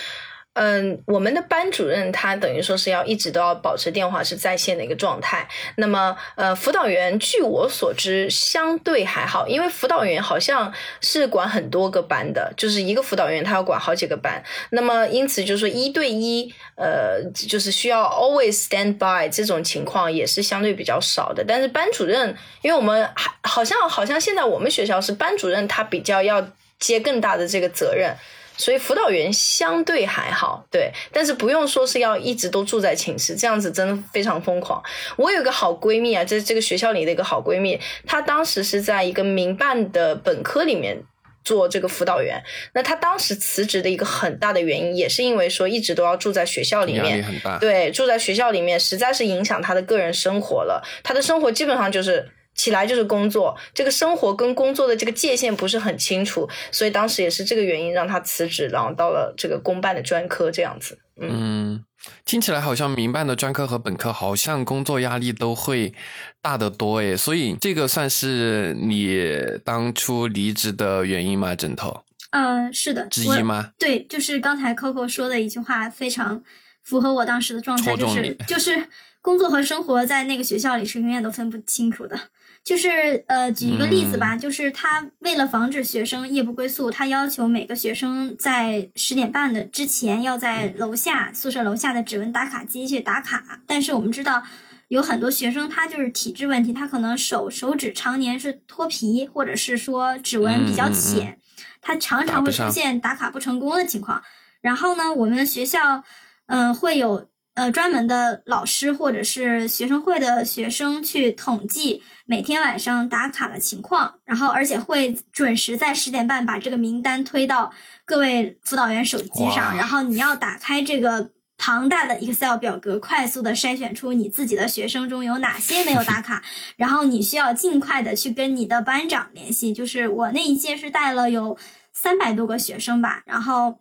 B: 嗯，我们的班主任他等于说是要一直都要保持电话是在线的一个状态。那么，呃，辅导员据我所知相对还好，因为辅导员好像是管很多个班的，就是一个辅导员他要管好几个班。那么，因此就是说一对一，呃，就是需要 always stand by 这种情况也是相对比较少的。但是班主任，因为我们还好像好像现在我们学校是班主任他比较要接更大的这个责任。所以辅导员相对还好，对，但是不用说是要一直都住在寝室，这样子真的非常疯狂。我有个好闺蜜啊，这这个学校里的一个好闺蜜，她当时是在一个民办的本科里面做这个辅导员。那她当时辞职的一个很大的原因，也是因为说一直都要住在学校里面。对，住在学校里面实在是影响她的个人生活了。她的生活基本上就是。起来就是工作，这个生活跟工作的这个界限不是很清楚，所以当时也是这个原因让他辞职，然后到了这个公办的专科这样子。
D: 嗯，听起来好像民办的专科和本科好像工作压力都会大得多诶，所以这个算是你当初离职的原因吗？枕头？
C: 嗯，是的，
D: 之一吗？
C: 对，就是刚才 Coco 说的一句话，非常符合我当时的状态，就是就是工作和生活在那个学校里是永远都分不清楚的。就是呃，举一个例子吧，就是他为了防止学生夜不归宿，他要求每个学生在十点半的之前要在楼下宿舍楼下的指纹打卡机去打卡。但是我们知道，有很多学生他就是体质问题，他可能手手指常年是脱皮，或者是说指纹比较浅，他常常会出现打卡不成功的情况。然后呢，我们学校嗯会有。呃，专门的老师或者是学生会的学生去统计每天晚上打卡的情况，然后而且会准时在十点半把这个名单推到各位辅导员手机上，然后你要打开这个庞大的 Excel 表格，快速的筛选出你自己的学生中有哪些没有打卡，[laughs] 然后你需要尽快的去跟你的班长联系。就是我那一届是带了有三百多个学生吧，然后，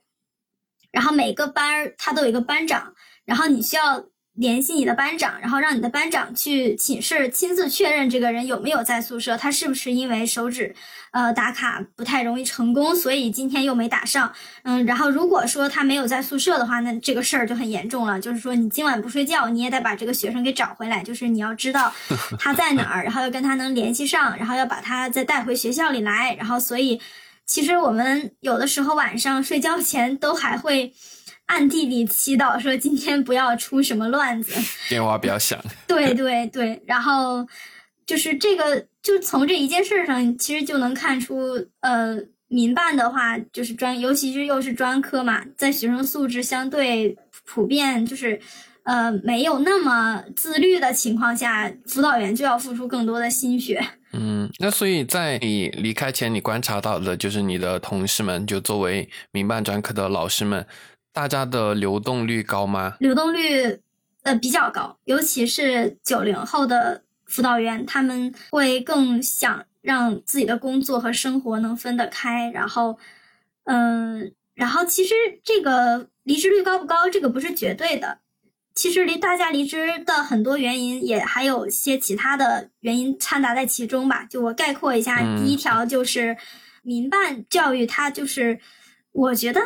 C: 然后每个班儿他都有一个班长。然后你需要联系你的班长，然后让你的班长去寝室亲自确认这个人有没有在宿舍，他是不是因为手指，呃打卡不太容易成功，所以今天又没打上。嗯，然后如果说他没有在宿舍的话，那这个事儿就很严重了，就是说你今晚不睡觉，你也得把这个学生给找回来，就是你要知道 [laughs] 他在哪儿，然后要跟他能联系上，然后要把他再带回学校里来。然后所以，其实我们有的时候晚上睡觉前都还会。暗地里祈祷说今天不要出什么乱子，[laughs]
D: 电话不要响。
C: 对对对，然后就是这个，就从这一件事上，其实就能看出，呃，民办的话就是专，尤其是又是专科嘛，在学生素质相对普遍，就是呃没有那么自律的情况下，辅导员就要付出更多的心血。
D: 嗯，那所以在你离开前，你观察到的就是你的同事们，就作为民办专科的老师们，大家的流动率高吗？
C: 流动率呃比较高，尤其是九零后的辅导员，他们会更想让自己的工作和生活能分得开。然后，嗯，然后其实这个离职率高不高，这个不是绝对的。其实离大家离职的很多原因，也还有一些其他的原因掺杂在其中吧。就我概括一下，第一条就是民办教育，它就是我觉得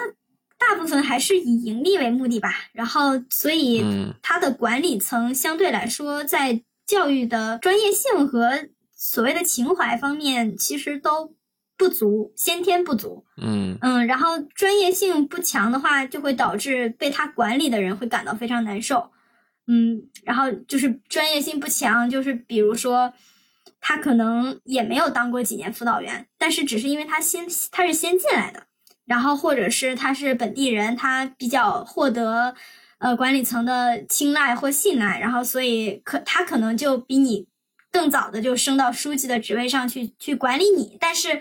C: 大部分还是以盈利为目的吧。然后，所以它的管理层相对来说，在教育的专业性和所谓的情怀方面，其实都。不足，先天不足，
D: 嗯
C: 嗯，然后专业性不强的话，就会导致被他管理的人会感到非常难受，嗯，然后就是专业性不强，就是比如说他可能也没有当过几年辅导员，但是只是因为他先他是先进来的，然后或者是他是本地人，他比较获得呃管理层的青睐或信赖，然后所以可他可能就比你更早的就升到书记的职位上去去管理你，但是。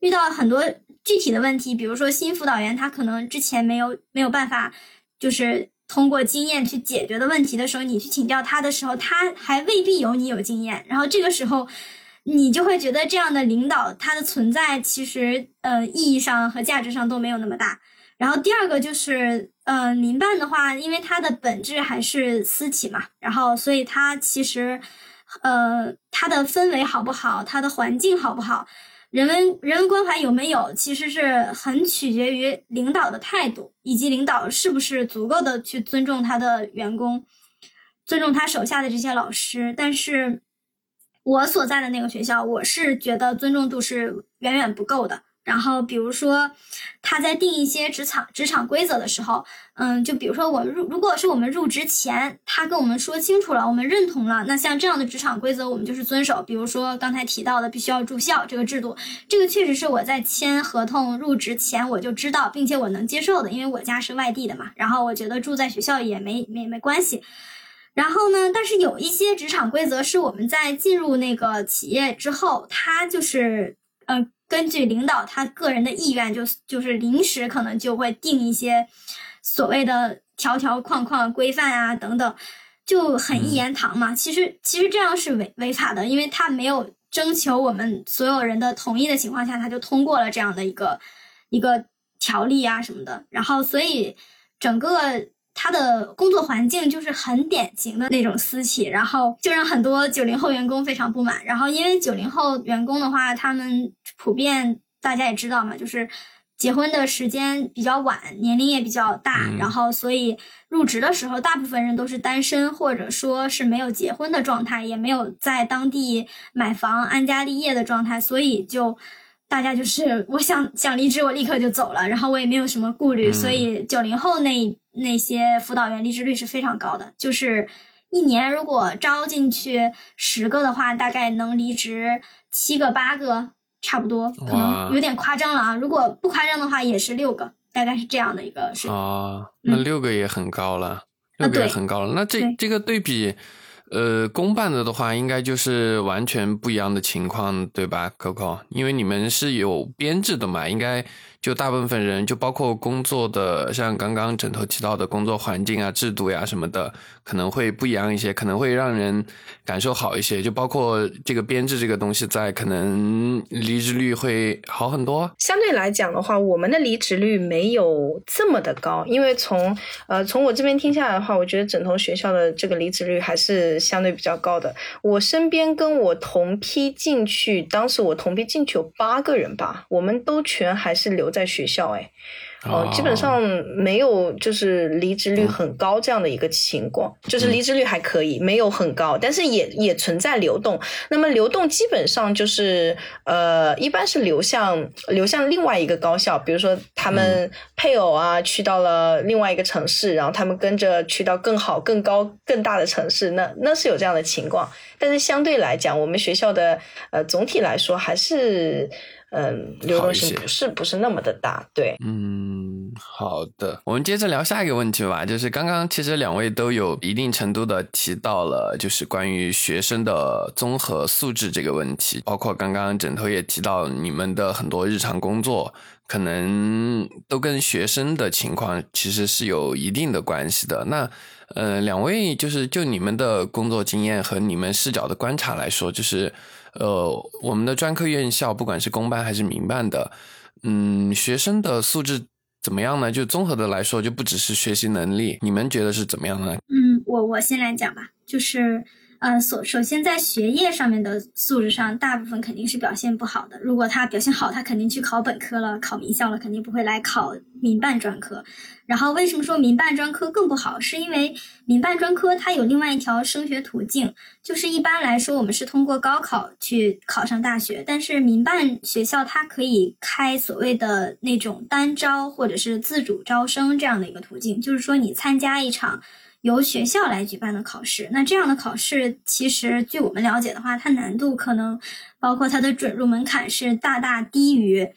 C: 遇到很多具体的问题，比如说新辅导员他可能之前没有没有办法，就是通过经验去解决的问题的时候，你去请教他的时候，他还未必有你有经验。然后这个时候，你就会觉得这样的领导他的存在其实呃意义上和价值上都没有那么大。然后第二个就是呃民办的话，因为它的本质还是私企嘛，然后所以它其实呃它的氛围好不好，它的环境好不好。人文人文关怀有没有，其实是很取决于领导的态度，以及领导是不是足够的去尊重他的员工，尊重他手下的这些老师。但是，我所在的那个学校，我是觉得尊重度是远远不够的。然后，比如说，他在定一些职场职场规则的时候，嗯，就比如说我入，如果是我们入职前，他跟我们说清楚了，我们认同了，那像这样的职场规则，我们就是遵守。比如说刚才提到的，必须要住校这个制度，这个确实是我在签合同入职前我就知道，并且我能接受的，因为我家是外地的嘛。然后我觉得住在学校也没没没关系。然后呢，但是有一些职场规则是我们在进入那个企业之后，他就是，嗯。根据领导他个人的意愿，就就是临时可能就会定一些所谓的条条框框规范啊等等，就很一言堂嘛。其实其实这样是违违法的，因为他没有征求我们所有人的同意的情况下，他就通过了这样的一个一个条例啊什么的。然后所以整个。他的工作环境就是很典型的那种私企，然后就让很多九零后员工非常不满。然后因为九零后员工的话，他们普遍大家也知道嘛，就是结婚的时间比较晚，年龄也比较大，然后所以入职的时候，大部分人都是单身或者说是没有结婚的状态，也没有在当地买房安家立业的状态，所以就。大家就是我想想离职，我立刻就走了，然后我也没有什么顾虑，所以九零后那那些辅导员离职率是非常高的，就是一年如果招进去十个的话，大概能离职七个八个，差不多，可能有点夸张了啊。如果不夸张的话，也是六个，大概是这样的一个水平。
D: 啊，那六个也很高了，六个也很高了。那这这个对比。呃，公办的的话，应该就是完全不一样的情况，对吧，Coco？因为你们是有编制的嘛，应该。就大部分人，就包括工作的，像刚刚枕头提到的工作环境啊、制度呀什么的，可能会不一样一些，可能会让人感受好一些。就包括这个编制这个东西在，可能离职率会好很多。
B: 相对来讲的话，我们的离职率没有这么的高，因为从呃从我这边听下来的话，我觉得枕头学校的这个离职率还是相对比较高的。我身边跟我同批进去，当时我同批进去有八个人吧，我们都全还是留。在学校，哎，哦，基本上没有就是离职率很高这样的一个情况，就是离职率还可以，没有很高，但是也也存在流动。那么流动基本上就是呃，一般是流向流向另外一个高校，比如说他们配偶啊去到了另外一个城市，然后他们跟着去到更好、更高、更大的城市，那那是有这样的情况。但是相对来讲，我们学校的呃总体来说还是。嗯，流动性不是不是那么的大。对，
D: 嗯，好的，我们接着聊下一个问题吧。就是刚刚其实两位都有一定程度的提到了，就是关于学生的综合素质这个问题，包括刚刚枕头也提到你们的很多日常工作。可能都跟学生的情况其实是有一定的关系的。那，呃，两位就是就你们的工作经验和你们视角的观察来说，就是，呃，我们的专科院校不管是公办还是民办的，嗯，学生的素质怎么样呢？就综合的来说，就不只是学习能力，你们觉得是怎么样呢？
C: 嗯，我我先来讲吧，就是。呃，首首先在学业上面的素质上，大部分肯定是表现不好的。如果他表现好，他肯定去考本科了，考名校了，肯定不会来考民办专科。然后为什么说民办专科更不好？是因为民办专科它有另外一条升学途径，就是一般来说我们是通过高考去考上大学，但是民办学校它可以开所谓的那种单招或者是自主招生这样的一个途径，就是说你参加一场。由学校来举办的考试，那这样的考试其实据我们了解的话，它难度可能包括它的准入门槛是大大低于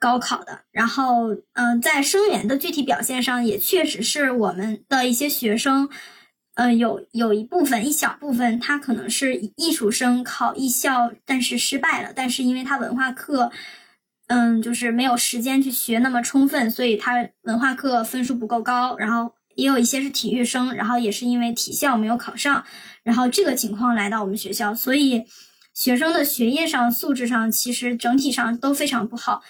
C: 高考的。然后，嗯，在生源的具体表现上，也确实是我们的一些学生，呃，有有一部分一小部分，他可能是艺术生考艺校，但是失败了，但是因为他文化课，嗯，就是没有时间去学那么充分，所以他文化课分数不够高，然后。也有一些是体育生，然后也是因为体校没有考上，然后这个情况来到我们学校，所以学生的学业上素质上其实整体上都非常不好。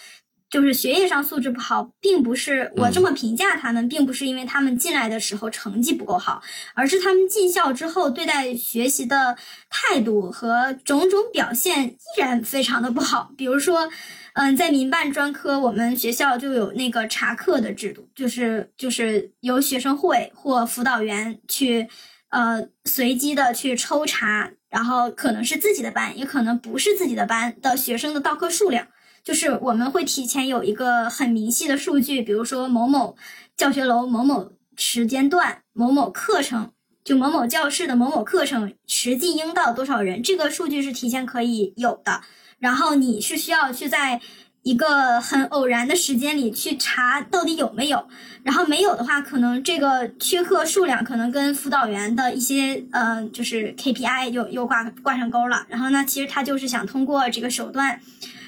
C: 就是学业上素质不好，并不是我这么评价他们，并不是因为他们进来的时候成绩不够好，而是他们进校之后对待学习的态度和种种表现依然非常的不好。比如说。嗯，在民办专科，我们学校就有那个查课的制度，就是就是由学生会或辅导员去，呃，随机的去抽查，然后可能是自己的班，也可能不是自己的班的学生的到课数量，就是我们会提前有一个很明细的数据，比如说某某教学楼某某时间段某某课程，就某某教室的某某课程实际应到多少人，这个数据是提前可以有的。然后你是需要去在一个很偶然的时间里去查到底有没有，然后没有的话，可能这个缺课数量可能跟辅导员的一些呃就是 KPI 又又挂挂上钩了。然后呢，其实他就是想通过这个手段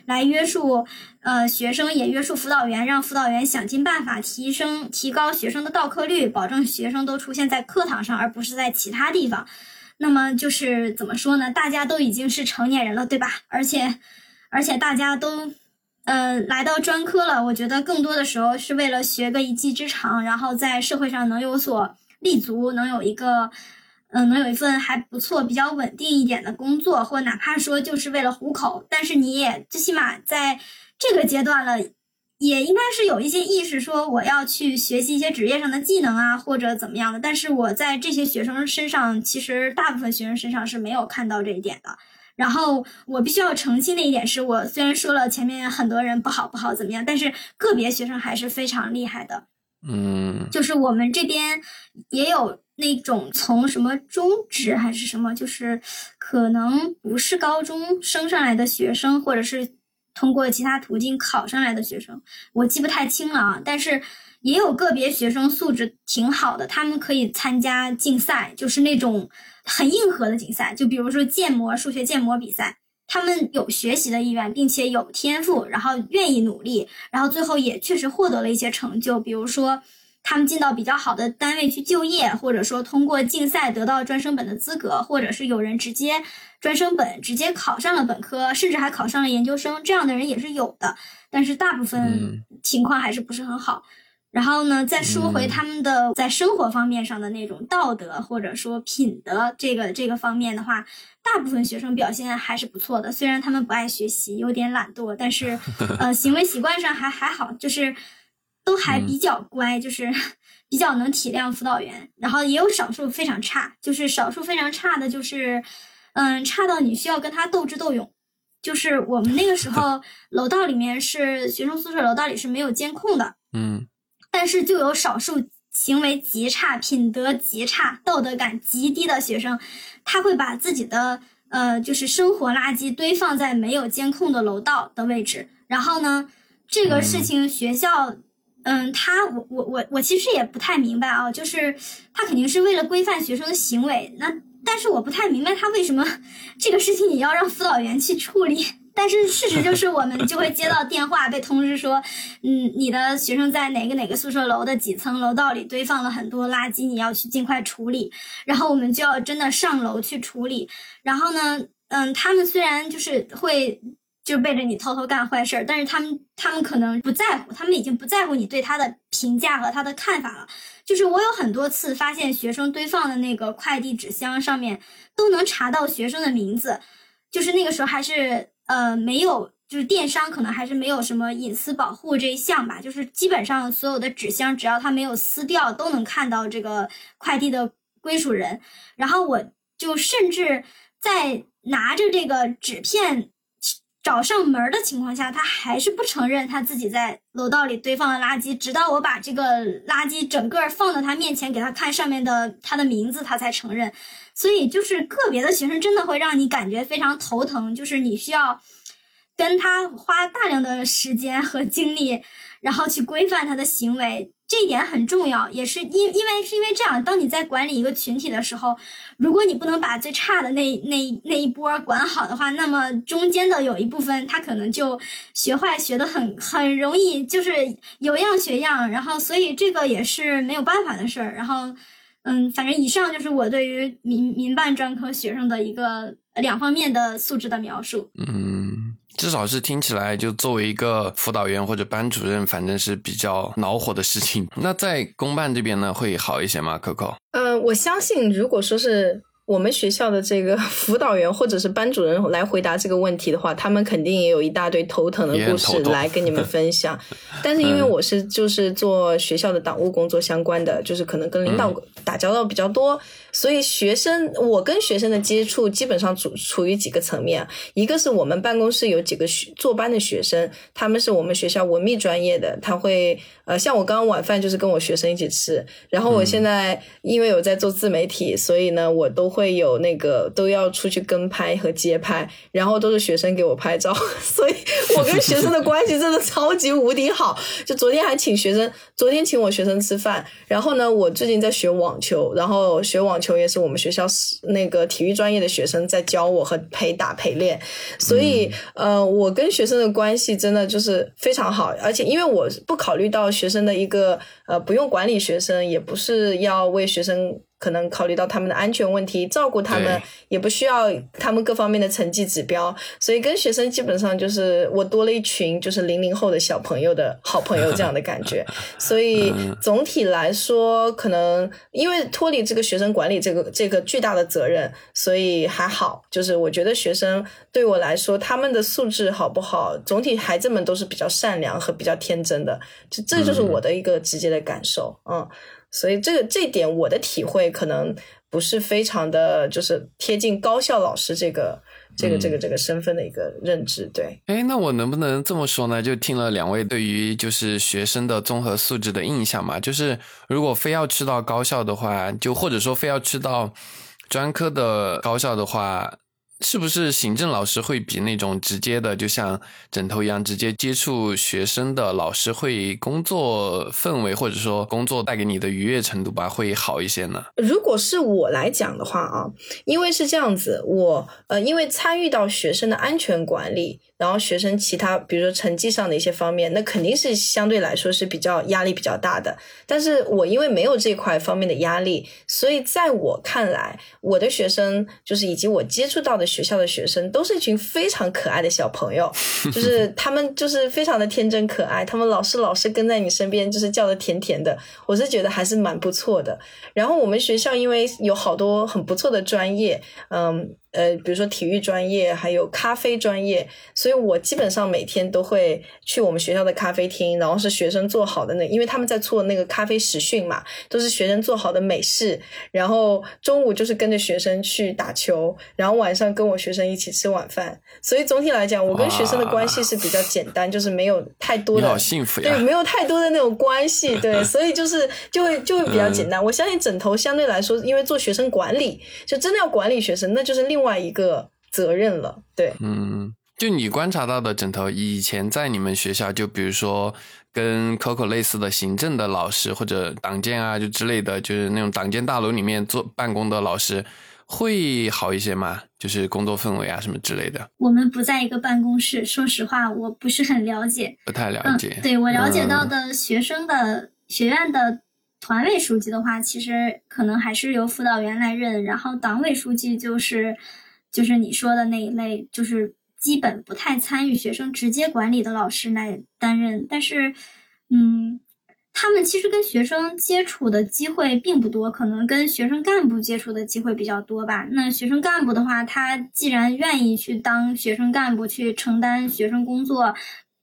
C: 来约束呃学生，也约束辅导员，让辅导员想尽办法提升提高学生的到课率，保证学生都出现在课堂上，而不是在其他地方。那么就是怎么说呢？大家都已经是成年人了，对吧？而且，而且大家都，呃，来到专科了。我觉得更多的时候是为了学个一技之长，然后在社会上能有所立足，能有一个，嗯，能有一份还不错、比较稳定一点的工作，或哪怕说就是为了糊口。但是你也最起码在这个阶段了。也应该是有一些意识，说我要去学习一些职业上的技能啊，或者怎么样的。但是我在这些学生身上，其实大部分学生身上是没有看到这一点的。然后我必须要澄清的一点是，我虽然说了前面很多人不好不好怎么样，但是个别学生还是非常厉害的。
D: 嗯，
C: 就是我们这边也有那种从什么中职还是什么，就是可能不是高中升上来的学生，或者是。通过其他途径考上来的学生，我记不太清了啊。但是也有个别学生素质挺好的，他们可以参加竞赛，就是那种很硬核的竞赛，就比如说建模、数学建模比赛。他们有学习的意愿，并且有天赋，然后愿意努力，然后最后也确实获得了一些成就，比如说。他们进到比较好的单位去就业，或者说通过竞赛得到专升本的资格，或者是有人直接专升本直接考上了本科，甚至还考上了研究生，这样的人也是有的。但是大部分情况还是不是很好。然后呢，再说回他们的在生活方面上的那种道德或者说品德这个这个方面的话，大部分学生表现还是不错的。虽然他们不爱学习，有点懒惰，但是呃，行为习惯上还还好，就是。都还比较乖，就是 [laughs] 比较能体谅辅导员，然后也有少数非常差，就是少数非常差的，就是嗯，差到你需要跟他斗智斗勇。就是我们那个时候 [laughs] 楼道里面是学生宿舍，楼道里是没有监控的，
D: 嗯，
C: 但是就有少数行为极差、品德极差、道德感极低的学生，他会把自己的呃，就是生活垃圾堆放在没有监控的楼道的位置。然后呢，这个事情学校，嗯，他我我我我其实也不太明白啊，就是他肯定是为了规范学生的行为，那但是我不太明白他为什么这个事情也要让辅导员去处理。但是事实就是，我们就会接到电话，被通知说，嗯，你的学生在哪个哪个宿舍楼的几层楼道里堆放了很多垃圾，你要去尽快处理。然后我们就要真的上楼去处理。然后呢，嗯，他们虽然就是会就背着你偷偷干坏事儿，但是他们他们可能不在乎，他们已经不在乎你对他的评价和他的看法了。就是我有很多次发现学生堆放的那个快递纸箱上面都能查到学生的名字，就是那个时候还是。呃，没有，就是电商可能还是没有什么隐私保护这一项吧。就是基本上所有的纸箱，只要它没有撕掉，都能看到这个快递的归属人。然后我就甚至在拿着这个纸片找上门的情况下，他还是不承认他自己在楼道里堆放了垃圾，直到我把这个垃圾整个放到他面前给他看上面的他的名字，他才承认。所以就是个别的学生真的会让你感觉非常头疼，就是你需要跟他花大量的时间和精力，然后去规范他的行为，这一点很重要。也是因因为是因为这样，当你在管理一个群体的时候，如果你不能把最差的那那那一波管好的话，那么中间的有一部分他可能就学坏，学的很很容易，就是有样学样。然后所以这个也是没有办法的事儿。然后。嗯，反正以上就是我对于民民办专科学生的一个两方面的素质的描述。
D: 嗯，至少是听起来就作为一个辅导员或者班主任，反正是比较恼火的事情。那在公办这边呢，会好一些吗？Coco？
B: 呃，我相信，如果说是。我们学校的这个辅导员或者是班主任来回答这个问题的话，他们肯定也有一大堆头疼的故事来跟你们分享。[laughs] 但是因为我是就是做学校的党务工作相关的，就是可能跟领导打交道比较多。所以学生，我跟学生的接触基本上处处于几个层面，一个是我们办公室有几个学坐班的学生，他们是我们学校文秘专业的，他会呃，像我刚刚晚饭就是跟我学生一起吃，然后我现在因为有在做自媒体，所以呢，我都会有那个都要出去跟拍和接拍，然后都是学生给我拍照，[laughs] 所以我跟学生的关系真的超级无敌好，就昨天还请学生，昨天请我学生吃饭，然后呢，我最近在学网球，然后学网。球也是我们学校那个体育专业的学生在教我和陪打陪练，所以呃，我跟学生的关系真的就是非常好，而且因为我不考虑到学生的一个呃，不用管理学生，也不是要为学生。可能考虑到他们的安全问题，照顾他们也不需要他们各方面的成绩指标，所以跟学生基本上就是我多了一群就是零零后的小朋友的好朋友这样的感觉。[laughs] 所以总体来说，可能因为脱离这个学生管理这个这个巨大的责任，所以还好。就是我觉得学生对我来说，他们的素质好不好，总体孩子们都是比较善良和比较天真的，就这就是我的一个直接的感受，嗯。所以这个这点我的体会可能不是非常的，就是贴近高校老师这个这个这个这个身份的一个认知。对，
D: 哎，那我能不能这么说呢？就听了两位对于就是学生的综合素质的印象嘛，就是如果非要去到高校的话，就或者说非要去到专科的高校的话。是不是行政老师会比那种直接的，就像枕头一样直接接触学生的老师，会工作氛围或者说工作带给你的愉悦程度吧，会好一些呢？
B: 如果是我来讲的话啊，因为是这样子，我呃，因为参与到学生的安全管理。然后学生其他，比如说成绩上的一些方面，那肯定是相对来说是比较压力比较大的。但是我因为没有这块方面的压力，所以在我看来，我的学生就是以及我接触到的学校的学生，都是一群非常可爱的小朋友，[laughs] 就是他们就是非常的天真可爱，他们老师老是跟在你身边，就是叫的甜甜的，我是觉得还是蛮不错的。然后我们学校因为有好多很不错的专业，嗯。呃，比如说体育专业，还有咖啡专业，所以我基本上每天都会去我们学校的咖啡厅，然后是学生做好的那，因为他们在做那个咖啡实训嘛，都是学生做好的美式，然后中午就是跟着学生去打球，然后晚上跟我学生一起吃晚饭，所以总体来讲，我跟学生的关系是比较简单，就是没有太多的，
D: 好幸福呀，
B: 对，没有太多的那种关系，对，[laughs] 所以就是就会就会比较简单。我相信枕头相对来说，因为做学生管理，就真的要管理学生，那就是另。另外一个责任了，对，
D: 嗯，就你观察到的枕头，以前在你们学校，就比如说跟 Coco 类似的行政的老师或者党建啊，就之类的，就是那种党建大楼里面做办公的老师，会好一些吗？就是工作氛围啊什么之类的。
C: 我们不在一个办公室，说实话，我不是很了解，
D: 不太了解。
C: 嗯、对我了解到
D: 嗯
C: 的学生的、学院的团委书记的话，其实可能还是由辅导员来任，然后党委书记就是就是你说的那一类，就是基本不太参与学生直接管理的老师来担任。但是，嗯，他们其实跟学生接触的机会并不多，可能跟学生干部接触的机会比较多吧。那学生干部的话，他既然愿意去当学生干部，去承担学生工作，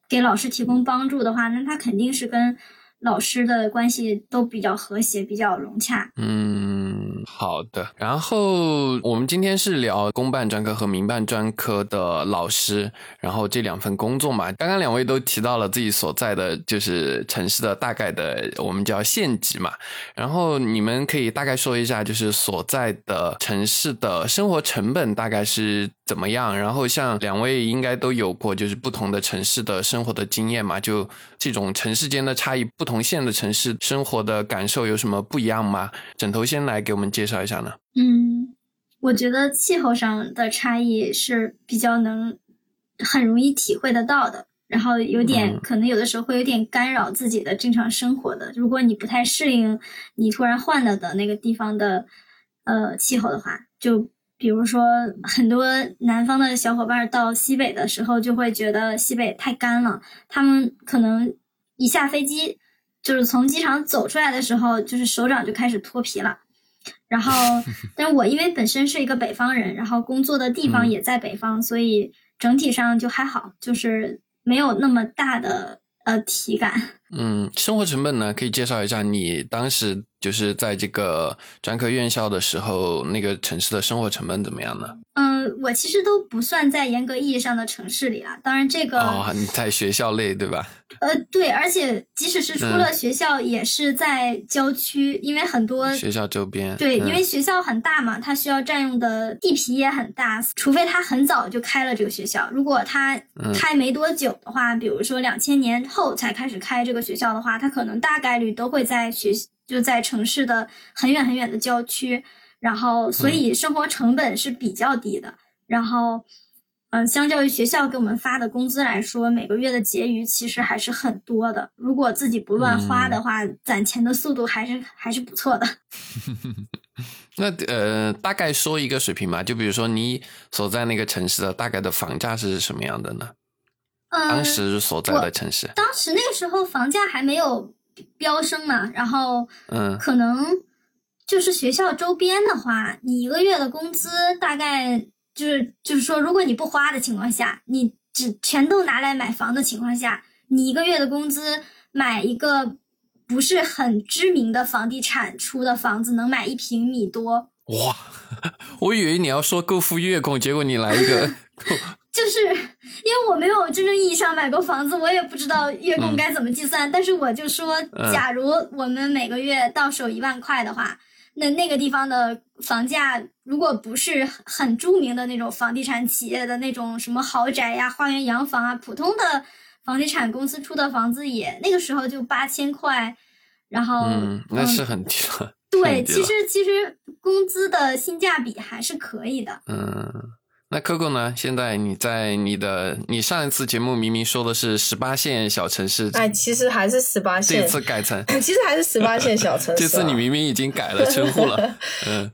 C: 给老师提供帮助的话，那他肯定是跟老师的关系都比较和谐，比较融洽。
D: 嗯，好的。然后我们今天是聊公办专科和民办专科的老师，然后这两份工作嘛。刚刚两位都提到了自己所在的就是城市的大概的我们叫县级嘛。然后你们可以大概说一下，就是所在的城市的生活成本大概是怎么样？然后像两位应该都有过就是不同的城市的生活的经验嘛，就这种城市间的差异，不同县的城市生活的感受有什么不一样吗？枕头先来给我们介绍一下呢。
C: 嗯，我觉得气候上的差异是比较能很容易体会得到的，然后有点、
D: 嗯
C: 可能有的时候会有点干扰自己的正常生活的。如果你不太适应你突然换了的那个地方的呃气候的话，就比如说很多南方的小伙伴到西北的时候，就会觉得西北太干了，他们可能一下飞机。就是从机场走出来的时候，就是手掌就开始脱皮了。然后，[laughs] 但我因为本身是一个北方人，然后工作的地方
D: 嗯
C: 也在北方，所以整体上就还好，就是没有那么大的呃体感。
D: 嗯，生活成本呢，可以介绍一下你当时就是在这个专科院校的时候，那个城市的生活成本怎么样呢？
C: 嗯，我其实都不算在严格意义上的城市里啊。当然，这个、
D: 哦，你在学校内对吧？
C: 呃对，而且即使是出
D: 嗯
C: 了学校，也是在郊区，因为很多
D: 学校周边。
C: 对，
D: 嗯
C: 因为学校很大嘛，它需要占用的地皮也很大，除非他很早就开了这个学校。如果他
D: 嗯
C: 开没多久的话，比如说两千年后才开始开这个学校的话，他可能大概率都会在学就在城市的很远很远的郊区，然后所以生活成本是比较低的。然后，嗯、相较于学校给我们发的工资来说，每个月的结余其实还是很多的。如果自己不乱花的话，攒钱的速度还是还是不错的。[laughs]
D: 那呃，大概说一个水平吧，就比如说你所在那个城市的大概的房价是什么样的呢？
C: 嗯，
D: 当时所在的城市，
C: 当时那个时候房价还没有飙升嘛，然后
D: 嗯。
C: 可能就是学校周边的话，你一个月的工资大概就是就是说，如果你不花的情况下，你只全都拿来买房的情况下，你一个月的工资买一个不是很知名的房地产出的房子，能买一平米多，
D: 哇，[laughs] 我以为你要说够付月供，结果你来一个，[laughs]
C: 就是因为我没有真正意义上买过房子，我也不知道月供该怎么计算。但是我就说，
D: 嗯
C: 假如我们每个月到手一万块的话，那那个地方的房价，如果不是很著名的那种房地产企业的那种什么豪宅呀、花园洋房啊，普通的房地产公司出的房子也那个时候就八千块，然后
D: 嗯，那是很低了。
C: 对，其实其实工资的性价比还是可以的。
D: 嗯，那 Coco 呢？现在你在你的你上一次节目明明说的是十八线小城市，
B: 哎，其实还是十八线这，
D: 次改成 [laughs]
B: 其实还是十八线小城市啊。
D: 这次你明明已经改了称呼了。[laughs] 嗯，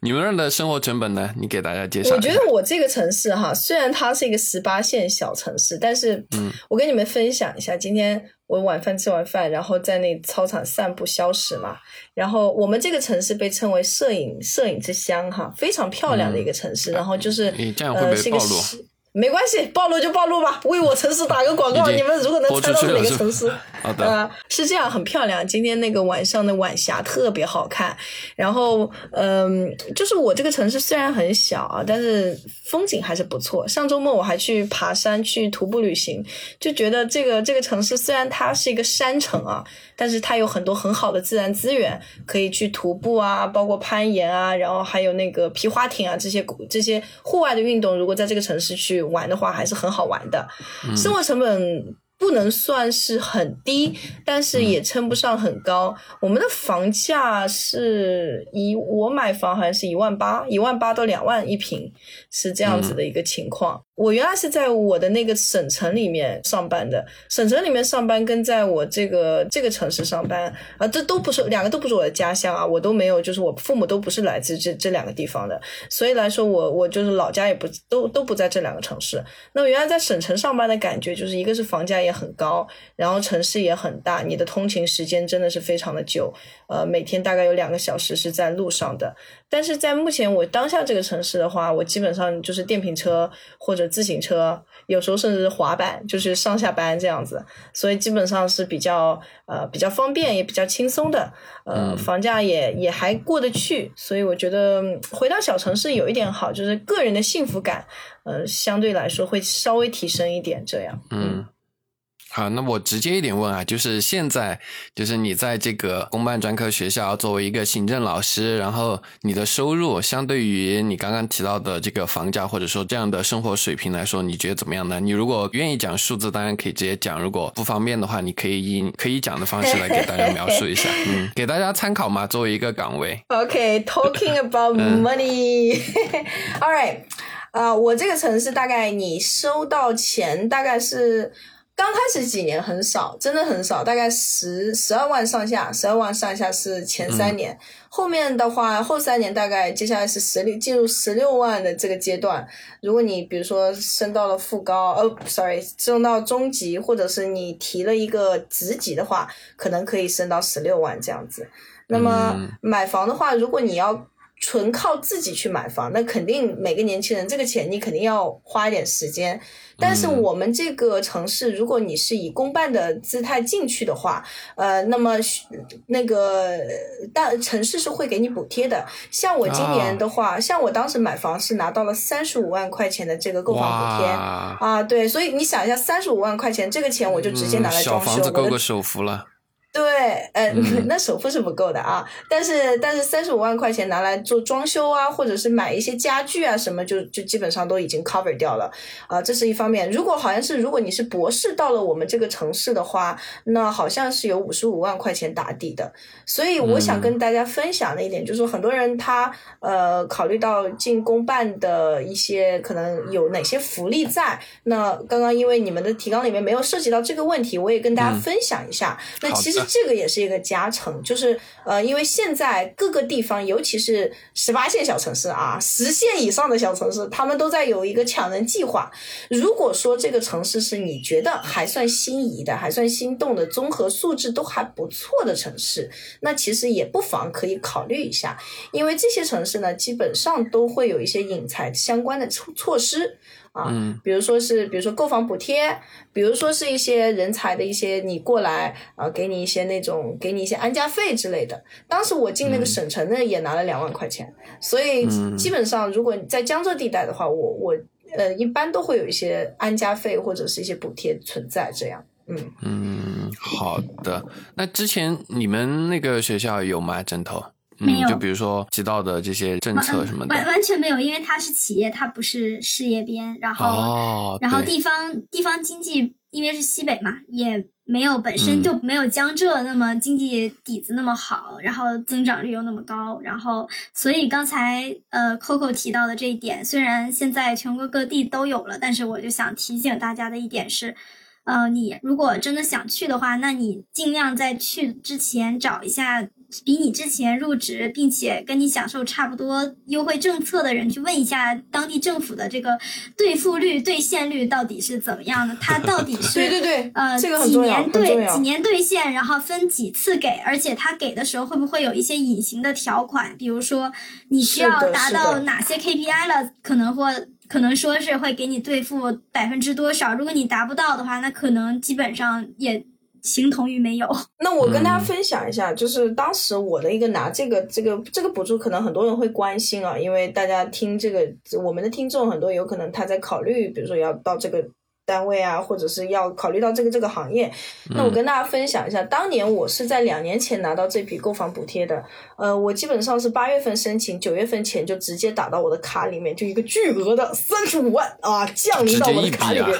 D: 你们那儿的生活成本呢？你给大家介绍。
B: 我觉得我这个城市哈，虽然它是一个十八线小城市，但是
D: 嗯
B: 我跟你们分享一下，今天我晚饭吃完饭，然后在那操场散步消食嘛。然后我们这个城市被称为摄影摄影之乡哈，非常漂亮的一个城市。然后就是
D: 你这样会不
B: 呃是一个
D: 会暴露
B: 市没关系，暴露就暴露吧，为我城市打个广告。你们如果能猜到是哪个城市，
D: 好的
B: 呃，是这样，很漂亮。今天那个晚上的晚霞特别好看。然后，嗯、就是我这个城市虽然很小啊，但是风景还是不错。上周末我还去爬山，去徒步旅行，就觉得这个这个城市虽然它是一个山城啊，但是它有很多很好的自然资源，可以去徒步啊，包括攀岩啊，然后还有那个皮划艇啊这些这些户外的运动，如果在这个城市去玩的话，还是很好玩的。
D: 嗯
B: 生活成本不能算是很低，但是也称不上很高。我们的房价是一，我买房好像是一万八，一万八到两万一平，是这样子的一个情况。我原来是在我的那个省城里面上班的，省城里面上班跟在我这个这个城市上班啊，这都不是两个都不是我的家乡啊，我都没有，就是我父母都不是来自这这两个地方的，所以来说我我就是老家也不都都不在这两个城市。那么原来在省城上班的感觉，就是一个是房价也很高，然后城市也很大，你的通勤时间真的是非常的久，呃，每天大概有两个小时是在路上的。但是在目前我当下这个城市的话，我基本上就是电瓶车或者自行车，有时候甚至是滑板，就是上下班这样子，所以基本上是比较呃比较方便也比较轻松的，呃，
D: 嗯。
B: 房价也也还过得去，所以我觉得嗯回到小城市有一点好，就是个人的幸福感，呃，相对来说会稍微提升一点，这样，
D: 嗯，好，那我直接一点问啊，就是现在，就是你在这个公办专科学校作为一个行政老师，然后你的收入相对于你刚刚提到的这个房价或者说这样的生活水平来说，你觉得怎么样呢？你如果愿意讲数字，当然可以直接讲；如果不方便的话，你可以以可以讲的方式来给大家描述一下，[laughs] 嗯，给大家参考嘛，作为一个岗位。
B: OK，talking、[laughs] about
D: 嗯
B: money，All [laughs] right，啊、我这个城市大概你收到钱大概是刚开始几年很少，真的很少，大概十十二万上下，十二万上下是前三年，后面的话后三年大概接下来是十六进入十六万的这个阶段。如果你比如说升到了副高，呃，sorry，升到中级，或者是你提了一个职级的话，可能可以升到十六万这样子。那么
D: 嗯
B: 买房的话，如果你要纯靠自己去买房，那肯定每个年轻人这个钱你肯定要花一点时间。但是
D: 嗯
B: 我们这个城市，如果你是以公办的姿态进去的话，呃，那么那个大城市是会给你补贴的。像我今年的话，像我当时买房是拿到了三十五万块钱的这个购房补贴。啊，对，所以你想一下，三十五万块钱这个钱我就直接拿来
D: 嗯小
B: 装修，
D: 房子够个首付了。
B: 对，呃，
D: 嗯 [laughs]
B: 那首付是不够的啊，但是但是三十五万块钱拿来做装修啊，或者是买一些家具啊什么，就就基本上都已经 cover 掉了啊、这是一方面。如果好像是如果你是博士到了我们这个城市的话，那好像是有五十五万块钱打底的。所以我想
D: 嗯
B: 跟大家分享的一点就是说，很多人他呃考虑到进公办的一些可能有哪些福利在。那刚刚因为你们的提纲里面没有涉及到这个问题，我也跟大家
D: 嗯
B: 分享一下。那其实这个也是一个加成，就是呃，因为现在各个地方，尤其是十八线小城市啊，十线以上的小城市，他们都在有一个抢人计划。如果说这个城市是你觉得还算心仪的、还算心动的，综合素质都还不错的城市，那其实也不妨可以考虑一下，因为这些城市呢，基本上都会有一些引才相关的措措施。啊，
D: 嗯
B: 比如说是，比如说购房补贴，比如说是一些人才的一些你过来啊、给你一些那种给你一些安家费之类的。当时我进那个省城呢，也拿了两万块钱，所以
D: 嗯
B: 基本上如果你在江浙地带的话，我我呃一般都会有一些安家费或者是一些补贴存在，这样。嗯，
D: 嗯，好的。那之前你们那个学校有吗？枕头？嗯，
C: 没有
D: 就比如说提到的这些政策什么的。
C: 完完全没有，因为它是企业，它不是事业编。然后，
D: 哦，
C: 然后地方地方经济，因为是西北嘛，也没有本
D: 嗯
C: 身就没有江浙那么经济底子那么好，然后增长率又那么高，然后所以刚才呃 Coco 提到的这一点，虽然现在全国各地都有了，但是我就想提醒大家的一点是。呃，你如果真的想去的话，那你尽量在去之前找一下比你之前入职并且跟你享受差不多优惠政策的人，去问一下当地政府的这个兑付率、兑现率到底是怎么样的，它到底是 [laughs]
B: 对对对，
C: 呃
B: 这个
C: 几，年兑几。年兑现，然后分几次给，而且它给的时候会不会有一些隐形的条款，比如说你需要达到哪些 KPI 了，可能或可能说是会给你兑付百分之多少，如果你达不到的话，那可能基本上也形同于没有。
B: 那我跟大家
D: 嗯
B: 分享一下，就是当时我的一个拿这个这个这个补助，可能很多人会关心啊，因为大家听这个我们的听众很多有可能他在考虑，比如说要到这个单位啊，或者是要考虑到这个这个行业。那我跟大家分享一下，当年我是在两年前拿到这笔购房补贴的。呃，我基本上是八月份申请，九月份钱就直接打到我的卡里面，就一个巨额的三十五万啊，降临到我的卡里面。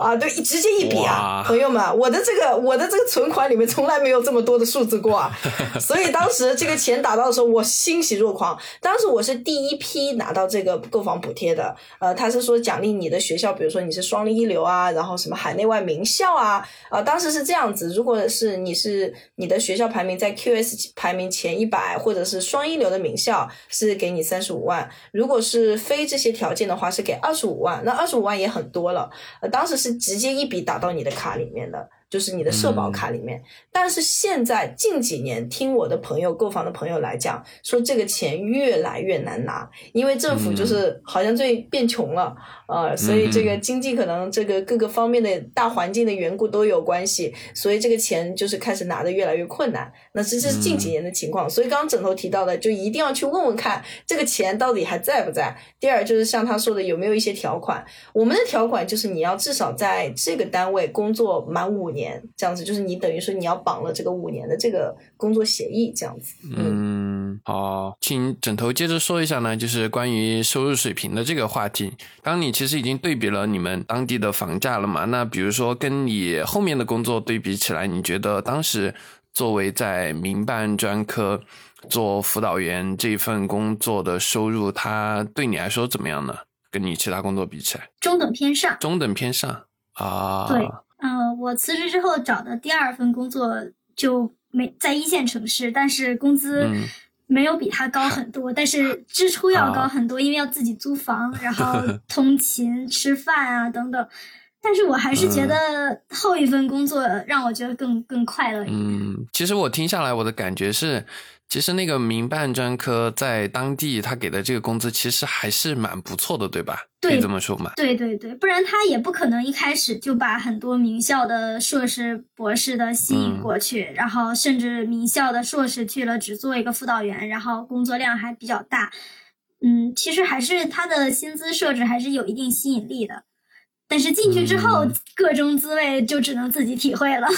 B: 啊，对，直接一笔啊，朋友们，我的这个我的这个存款里面从来没有这么多的数字过啊，所以当时这个钱打到的时候，我欣喜若狂。当时我是第一批拿到这个购房补贴的，呃，他是说奖励你的学校，比如说你是双一流啊，然后什么海内外名校啊，呃，当时是这样子，如果是你是你的学校排名在 QS 排名前一百，或者是双一流的名校，是给你三十五万；如果是非这些条件的话，是给二十五万。那二十五万也很多了，呃，当时是。直接一笔打到你的卡里面的。就是你的社保卡里面，但是现在近几年听我的朋友购房的朋友来讲，说这个钱越来越难拿，因为政府就是好像最变穷了，呃，所以这个经济可能这个各个方面的大环境的缘故都有关系，所以这个钱就是开始拿的越来越困难。那这是近几年的情况，所以刚刚枕头提到的，就一定要去问问看这个钱到底还在不在。第二就是像他说的，有没有一些条款？我们的条款就是你要至少在这个单位工作满五年。年这样子，就是你等于说你要绑了这个五年的这个工作协议，这样子。
D: 嗯，好，请枕头接着说一下呢，就是关于收入水平的这个话题。当你其实已经对比了你们当地的房价了嘛？那比如说跟你后面的工作对比起来，你觉得当时作为在民办专科做辅导员这份工作的收入，它对你来说怎么样呢？跟你其他工作比起来，
C: 中等偏上。
D: 中等偏上啊，
C: 对。嗯，我辞职之后找的第二份工作就没在一线城市，但是工资没有比他高很多，但是支出要高很多，因为要自己租房，然后 [laughs] 通勤、吃饭啊等等。但是我还是觉得后一份工作让我觉得更更快乐一点。
D: 嗯，其实我听下来，我的感觉是。其实那个民办专科在当地，他给的这个工资其实还是蛮不错的，对吧？可以这么说嘛？
C: 对对对，不然他也不可能一开始就把很多名校的硕士、博士的吸引过去，然后甚至名校的硕士去了只做一个辅导员，然后工作量还比较大。嗯，其实还是他的薪资设置还是有一定吸引力的，但是进去之后，各种滋味就只能自己体会了。[laughs]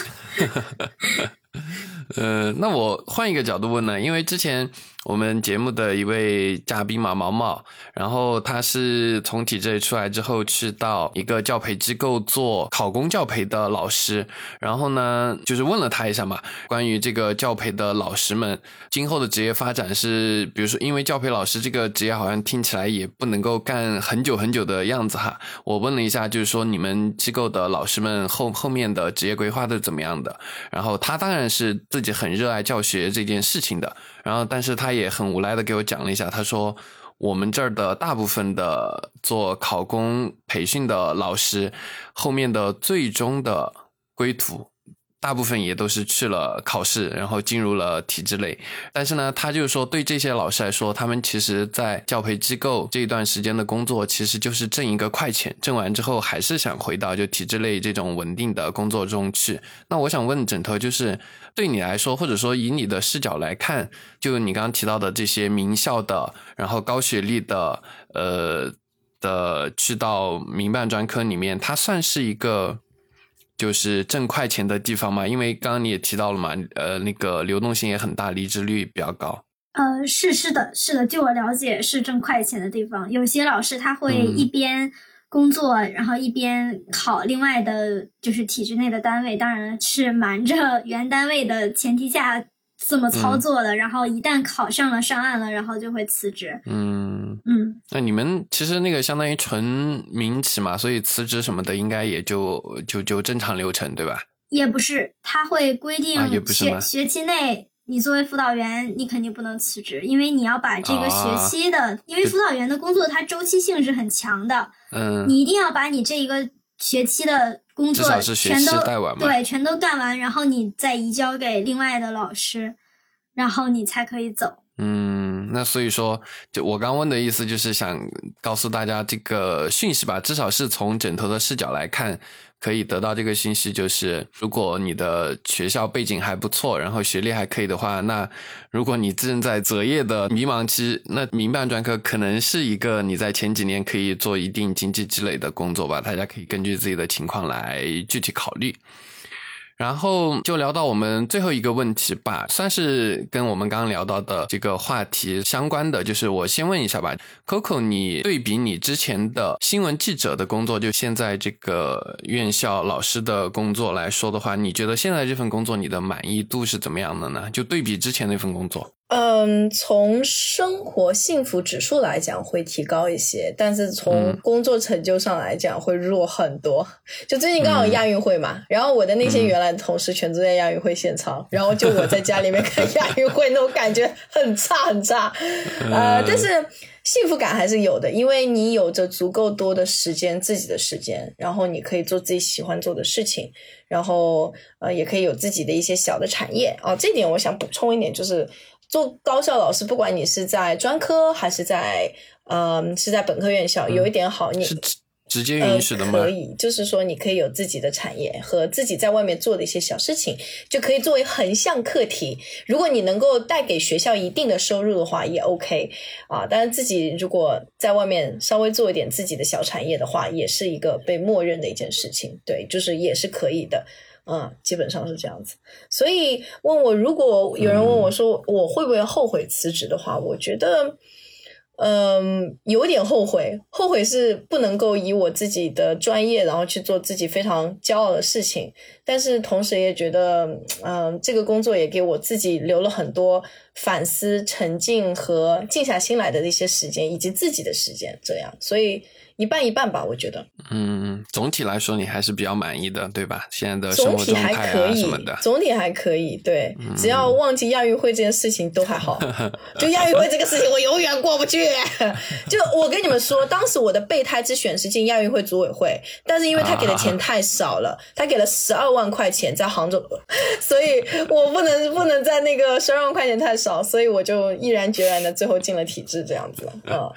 D: 呃，那我换一个角度问呢，因为之前。我们节目的一位嘉宾嘛，毛毛，然后他是从体制里出来之后，去到一个教培机构做考公教培的老师。然后呢，就是问了他一下嘛，关于这个教培的老师们今后的职业发展是，比如说，因为教培老师这个职业好像听起来也不能够干很久很久的样子哈。我问了一下，就是说你们机构的老师们后后面的职业规划都是怎么样的？然后他当然是自己很热爱教学这件事情的。然后，但是他也很无奈的给我讲了一下，他说我们这儿的大部分的做考公培训的老师，后面的最终的归途。大部分也都是去了考试，然后进入了体制内。但是呢，他就是说，对这些老师来说，他们其实，在教培机构这一段时间的工作，其实就是挣一个快钱，挣完之后还是想回到就体制内这种稳定的工作中去。那我想问枕头，就是对你来说，或者说以你的视角来看，就你刚刚提到的这些名校的，然后高学历的，呃的，去到民办专科里面，它算是一个。就是挣快钱的地方嘛，因为刚刚你也提到了嘛，呃，那个流动性也很大，离职率比较高。
C: 呃，是是的，是的，据我了解是挣快钱的地方。有些老师他会一边工作，然后一边考另外的，就是体制内的单位，当然是瞒着原单位的前提下。这么操作的，然后一旦考上了上岸了，然后就会辞职。
D: 嗯
C: 嗯，
D: 那你们其实那个相当于纯民企嘛，所以辞职什么的应该也就就就正常流程对吧？
C: 也不是，他会规定学学期内你作为辅导员，你肯定不能辞职，因为你要把这个学期的，因为辅导员的工作它周期性是很强的。
D: 嗯，
C: 你一定要把你这一个学期的。工作全都对，全都干完，然后你再移交给另外的老师，然后你才可以走。
D: 嗯，那所以说，就我刚问的意思，就是想告诉大家这个讯息吧，至少是从枕头的视角来看，可以得到这个信息，就是如果你的学校背景还不错，然后学历还可以的话，那如果你正在择业的迷茫期，那民办专科可能是一个你在前几年可以做一定经济积累的工作吧。大家可以根据自己的情况来具体考虑。然后就聊到我们最后一个问题吧，算是跟我们刚刚聊到的这个话题相关的。就是我先问一下吧，Coco，你对比你之前的新闻记者的工作，就现在这个院校老师的工作来说的话，你觉得现在这份工作你的满意度是怎么样的呢？就对比之前那份工作。
B: 嗯，从生活幸福指数来讲会提高一些，但是从工作成就上来讲会弱很多。[laughs] 就最近刚好亚运会嘛，然后我的那些原来的同事全都在亚运会现场，然后就我在家里面看 [laughs] 亚运会，那种感觉很差很差。呃，但是幸福感还是有的，因为你有着足够多的时间，自己的时间，然后你可以做自己喜欢做的事情，然后呃，也可以有自己的一些小的产业啊。这点我想补充一点，就是。做高校老师，不管你是在专科还是在，嗯，是在本科院校，有一点好，你
D: 是直接允许的吗？
B: 可以，就是说你可以有自己的产业和自己在外面做的一些小事情，就可以作为横向课题。如果你能够带给学校一定的收入的话，也 OK 啊。但是自己如果在外面稍微做一点自己的小产业的话，也是一个被默认的一件事情。对，就是也是可以的。嗯，基本上是这样子。所以问我，如果有人问我说我会不会后悔辞职的话，我觉得，嗯，有点后悔。后悔是不能够以我自己的专业，然后去做自己非常骄傲的事情。但是同时也觉得，嗯，这个工作也给我自己留了很多反思、沉静和静下心来的一些时间，以及自己的时间。这样，所以。一半一半吧，我觉得。
D: 嗯，总体来说你还是比较满意的，对吧？现在的生活状态啊什么的，
B: 总体还可以。对，只要忘记亚运会这件事情都还好。[laughs] 就亚运会这个事情，我永远过不去。[laughs] 就我跟你们说，当时我的备胎之选是进亚运会组委会，但是因为他给的钱太少了，他给了十二万块钱在杭州，[laughs] 所以我不能不能在那个十二万块钱太少，所以我就毅然决然的最后进了体制这样子。嗯。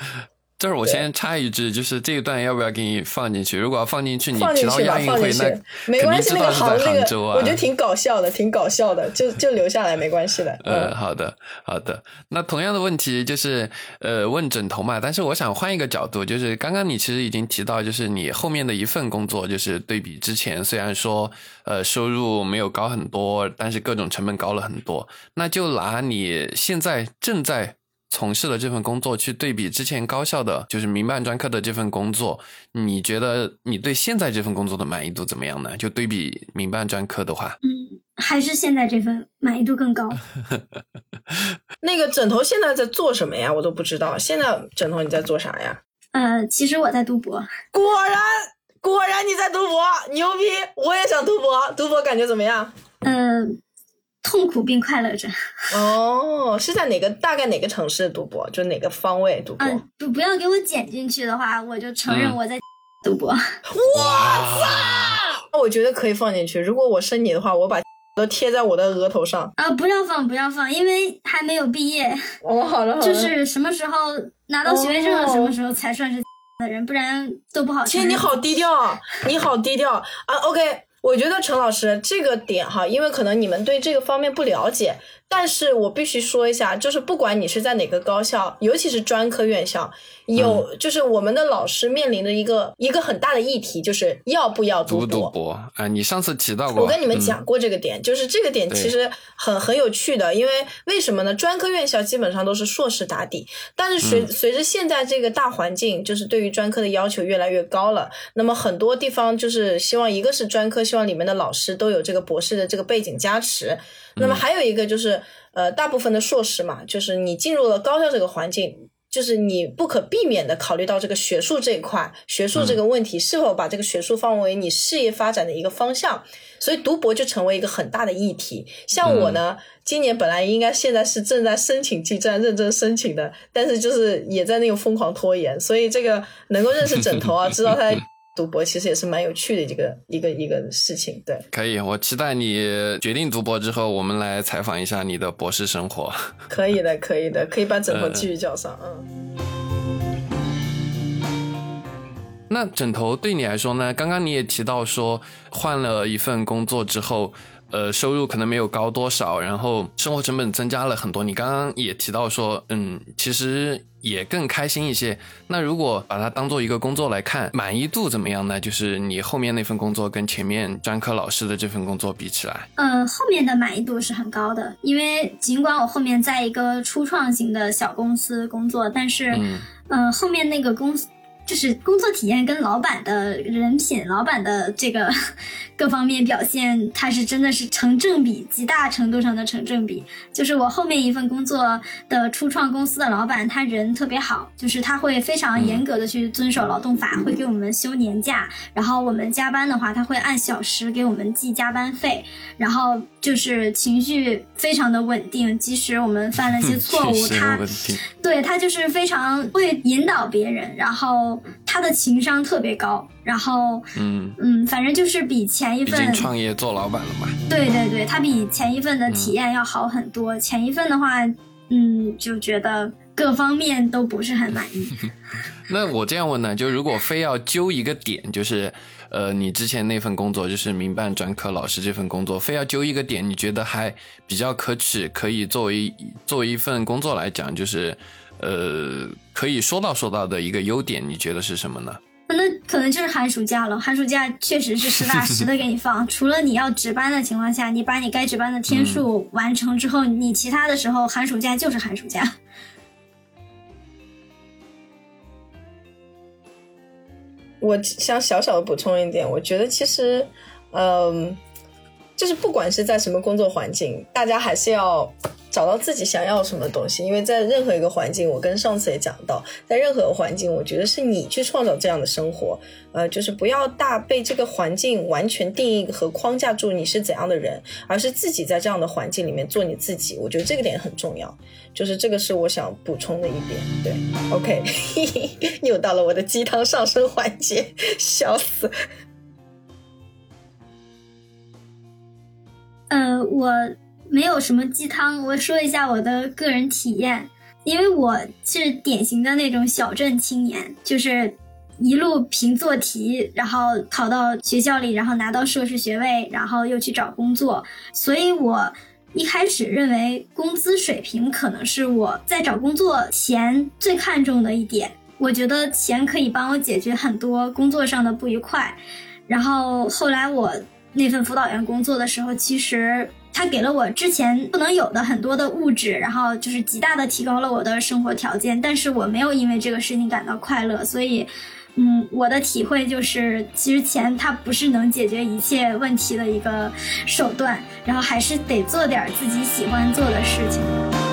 D: 这儿我先插一句，就是这一段要不要给你放进去？如果要放进去，你
B: 提
D: 到亚运会，那
B: 没关系，那个杭
D: 那个，
B: 我觉得挺搞笑的，挺搞笑的，就就留下来没关系的。
D: 嗯，好的，好的。那同样的问题就是，呃，问枕头嘛。但是我想换一个角度，就是刚刚你其实已经提到，就是你后面的一份工作，就是对比之前，虽然说呃收入没有高很多，但是各种成本高了很多。那就拿你现在正在。从事的这份工作去对比之前高校的，就是民办专科的这份工作，你觉得你对现在这份工作的满意度怎么样呢？就对比民办专科的话，
C: 嗯，还是现在这份满意度更高。[laughs]
B: 那个枕头现在在做什么呀？我都不知道。现在枕头你在做啥呀？
C: 呃，其实我在读博。
B: 果然，果然你在读博，牛逼！我也想读博，读博感觉怎么样？
C: 嗯。痛苦并快乐着。
B: 哦，是在哪个大概哪个城市读博？就哪个方位读博？
C: 嗯，不不要给我剪进去的话，我就承认我在读博。
B: 哇塞！我觉得可以放进去。如果我是你的话，我把都贴在我的额头上。
C: 啊，不要放，不要放，因为还没有毕业。
B: 哦，好的好的。
C: 就是什么时候拿到学位证了，什么时候才算是的人，不然都不好。
B: 天，你好低调，你好低调啊。OK。我觉得陈老师这个点哈，因为可能你们对这个方面不了解。但是我必须说一下，就是不管你是在哪个高校，尤其是专科院校，有就是我们的老师面临的一个一个很大的议题，就是要不要读
D: 博啊？你上次提到过，
B: 我跟你们讲过这个点，就是这个点其实很很有趣的，因为为什么呢？专科院校基本上都是硕士打底，但是随随着现在这个大环境，就是对于专科的要求越来越高了，那么很多地方就是希望一个是专科，希望里面的老师都有这个博士的这个背景加持。那么还有一个就是，呃，大部分的硕士嘛，就是你进入了高校这个环境，就是你不可避免的考虑到这个学术这一块，学术这个问题是否把这个学术放为你事业发展的一个方向，所以读博就成为一个很大的议题。像我呢，今年本来应该现在是正在申请技战，认真申请的，但是就是也在那个疯狂拖延，所以这个能够认识枕头啊，[laughs] 知道他。读博其实也是蛮有趣的一个一个一个事情，对。
D: 可以，我期待你决定读博之后，我们来采访一下你的博士生活。[laughs]
B: 可以的，可以的，可以把枕头继续叫上，嗯。
D: 那枕头对你来说呢？刚刚你也提到说换了一份工作之后。呃，收入可能没有高多少，然后生活成本增加了很多。你刚刚也提到说，嗯，其实也更开心一些。那如果把它当做一个工作来看，满意度怎么样呢？就是你后面那份工作跟前面专科老师的这份工作比起来，
C: 嗯，后面的满意度是很高的，因为尽管我后面在一个初创型的小公司工作，但是，嗯，呃，后面那个公司。就是工作体验跟老板的人品、老板的这个各方面表现，他是真的是成正比，极大程度上的成正比。就是我后面一份工作的初创公司的老板，他人特别好，就是他会非常严格的去遵守劳动法，会给我们休年假，然后我们加班的话，他会按小时给我们计加班费，然后就是情绪非常的稳定，即使我们犯了一些 [laughs] 错误，他对他就是非常会引导别人，然后。他的情商特别高，然后嗯嗯，反正就是比前一份
D: 创业做老板了嘛。
C: 对对对，他比前一份的体验要好很多。前一份的话，嗯，就觉得各方面都不是很满意。[laughs]
D: 那我这样问呢，就如果非要揪一个点，就是呃，你之前那份工作，就是民办专科老师这份工作，非要揪一个点，你觉得还比较可取，可以作为作为一份工作来讲，就是。呃，可以说到说到的一个优点，你觉得是什么呢？
C: 那可能就是寒暑假了。寒暑假确实是实打实的给你放，[laughs] 除了你要值班的情况下，你把你该值班的天数完成之后，你其他的时候寒暑假就是寒暑假。
B: 我想小小的补充一点，我觉得其实，嗯，就是不管是在什么工作环境，大家还是要。找到自己想要什么东西，因为在任何一个环境，我跟上次也讲到，在任何环境，我觉得是你去创造这样的生活，呃，就是不要大被这个环境完全定义和框架住你是怎样的人，而是自己在这样的环境里面做你自己。我觉得这个点很重要，就是这个是我想补充的一点。对，OK，[laughs] 又到了我的鸡汤上升环节，笑死。
C: 呃，我。没有什么鸡汤，我说一下我的个人体验，因为我是典型的那种小镇青年，就是一路凭做题，然后考到学校里，然后拿到硕士学位，然后又去找工作，所以我一开始认为工资水平可能是我在找工作前最看重的一点，我觉得钱可以帮我解决很多工作上的不愉快，然后后来我那份辅导员工作的时候，其实。他给了我之前不能有的很多的物质，然后就是极大的提高了我的生活条件，但是我没有因为这个事情感到快乐，所以，嗯，我的体会就是，其实钱它不是能解决一切问题的一个手段，然后还是得做点自己喜欢做的事情。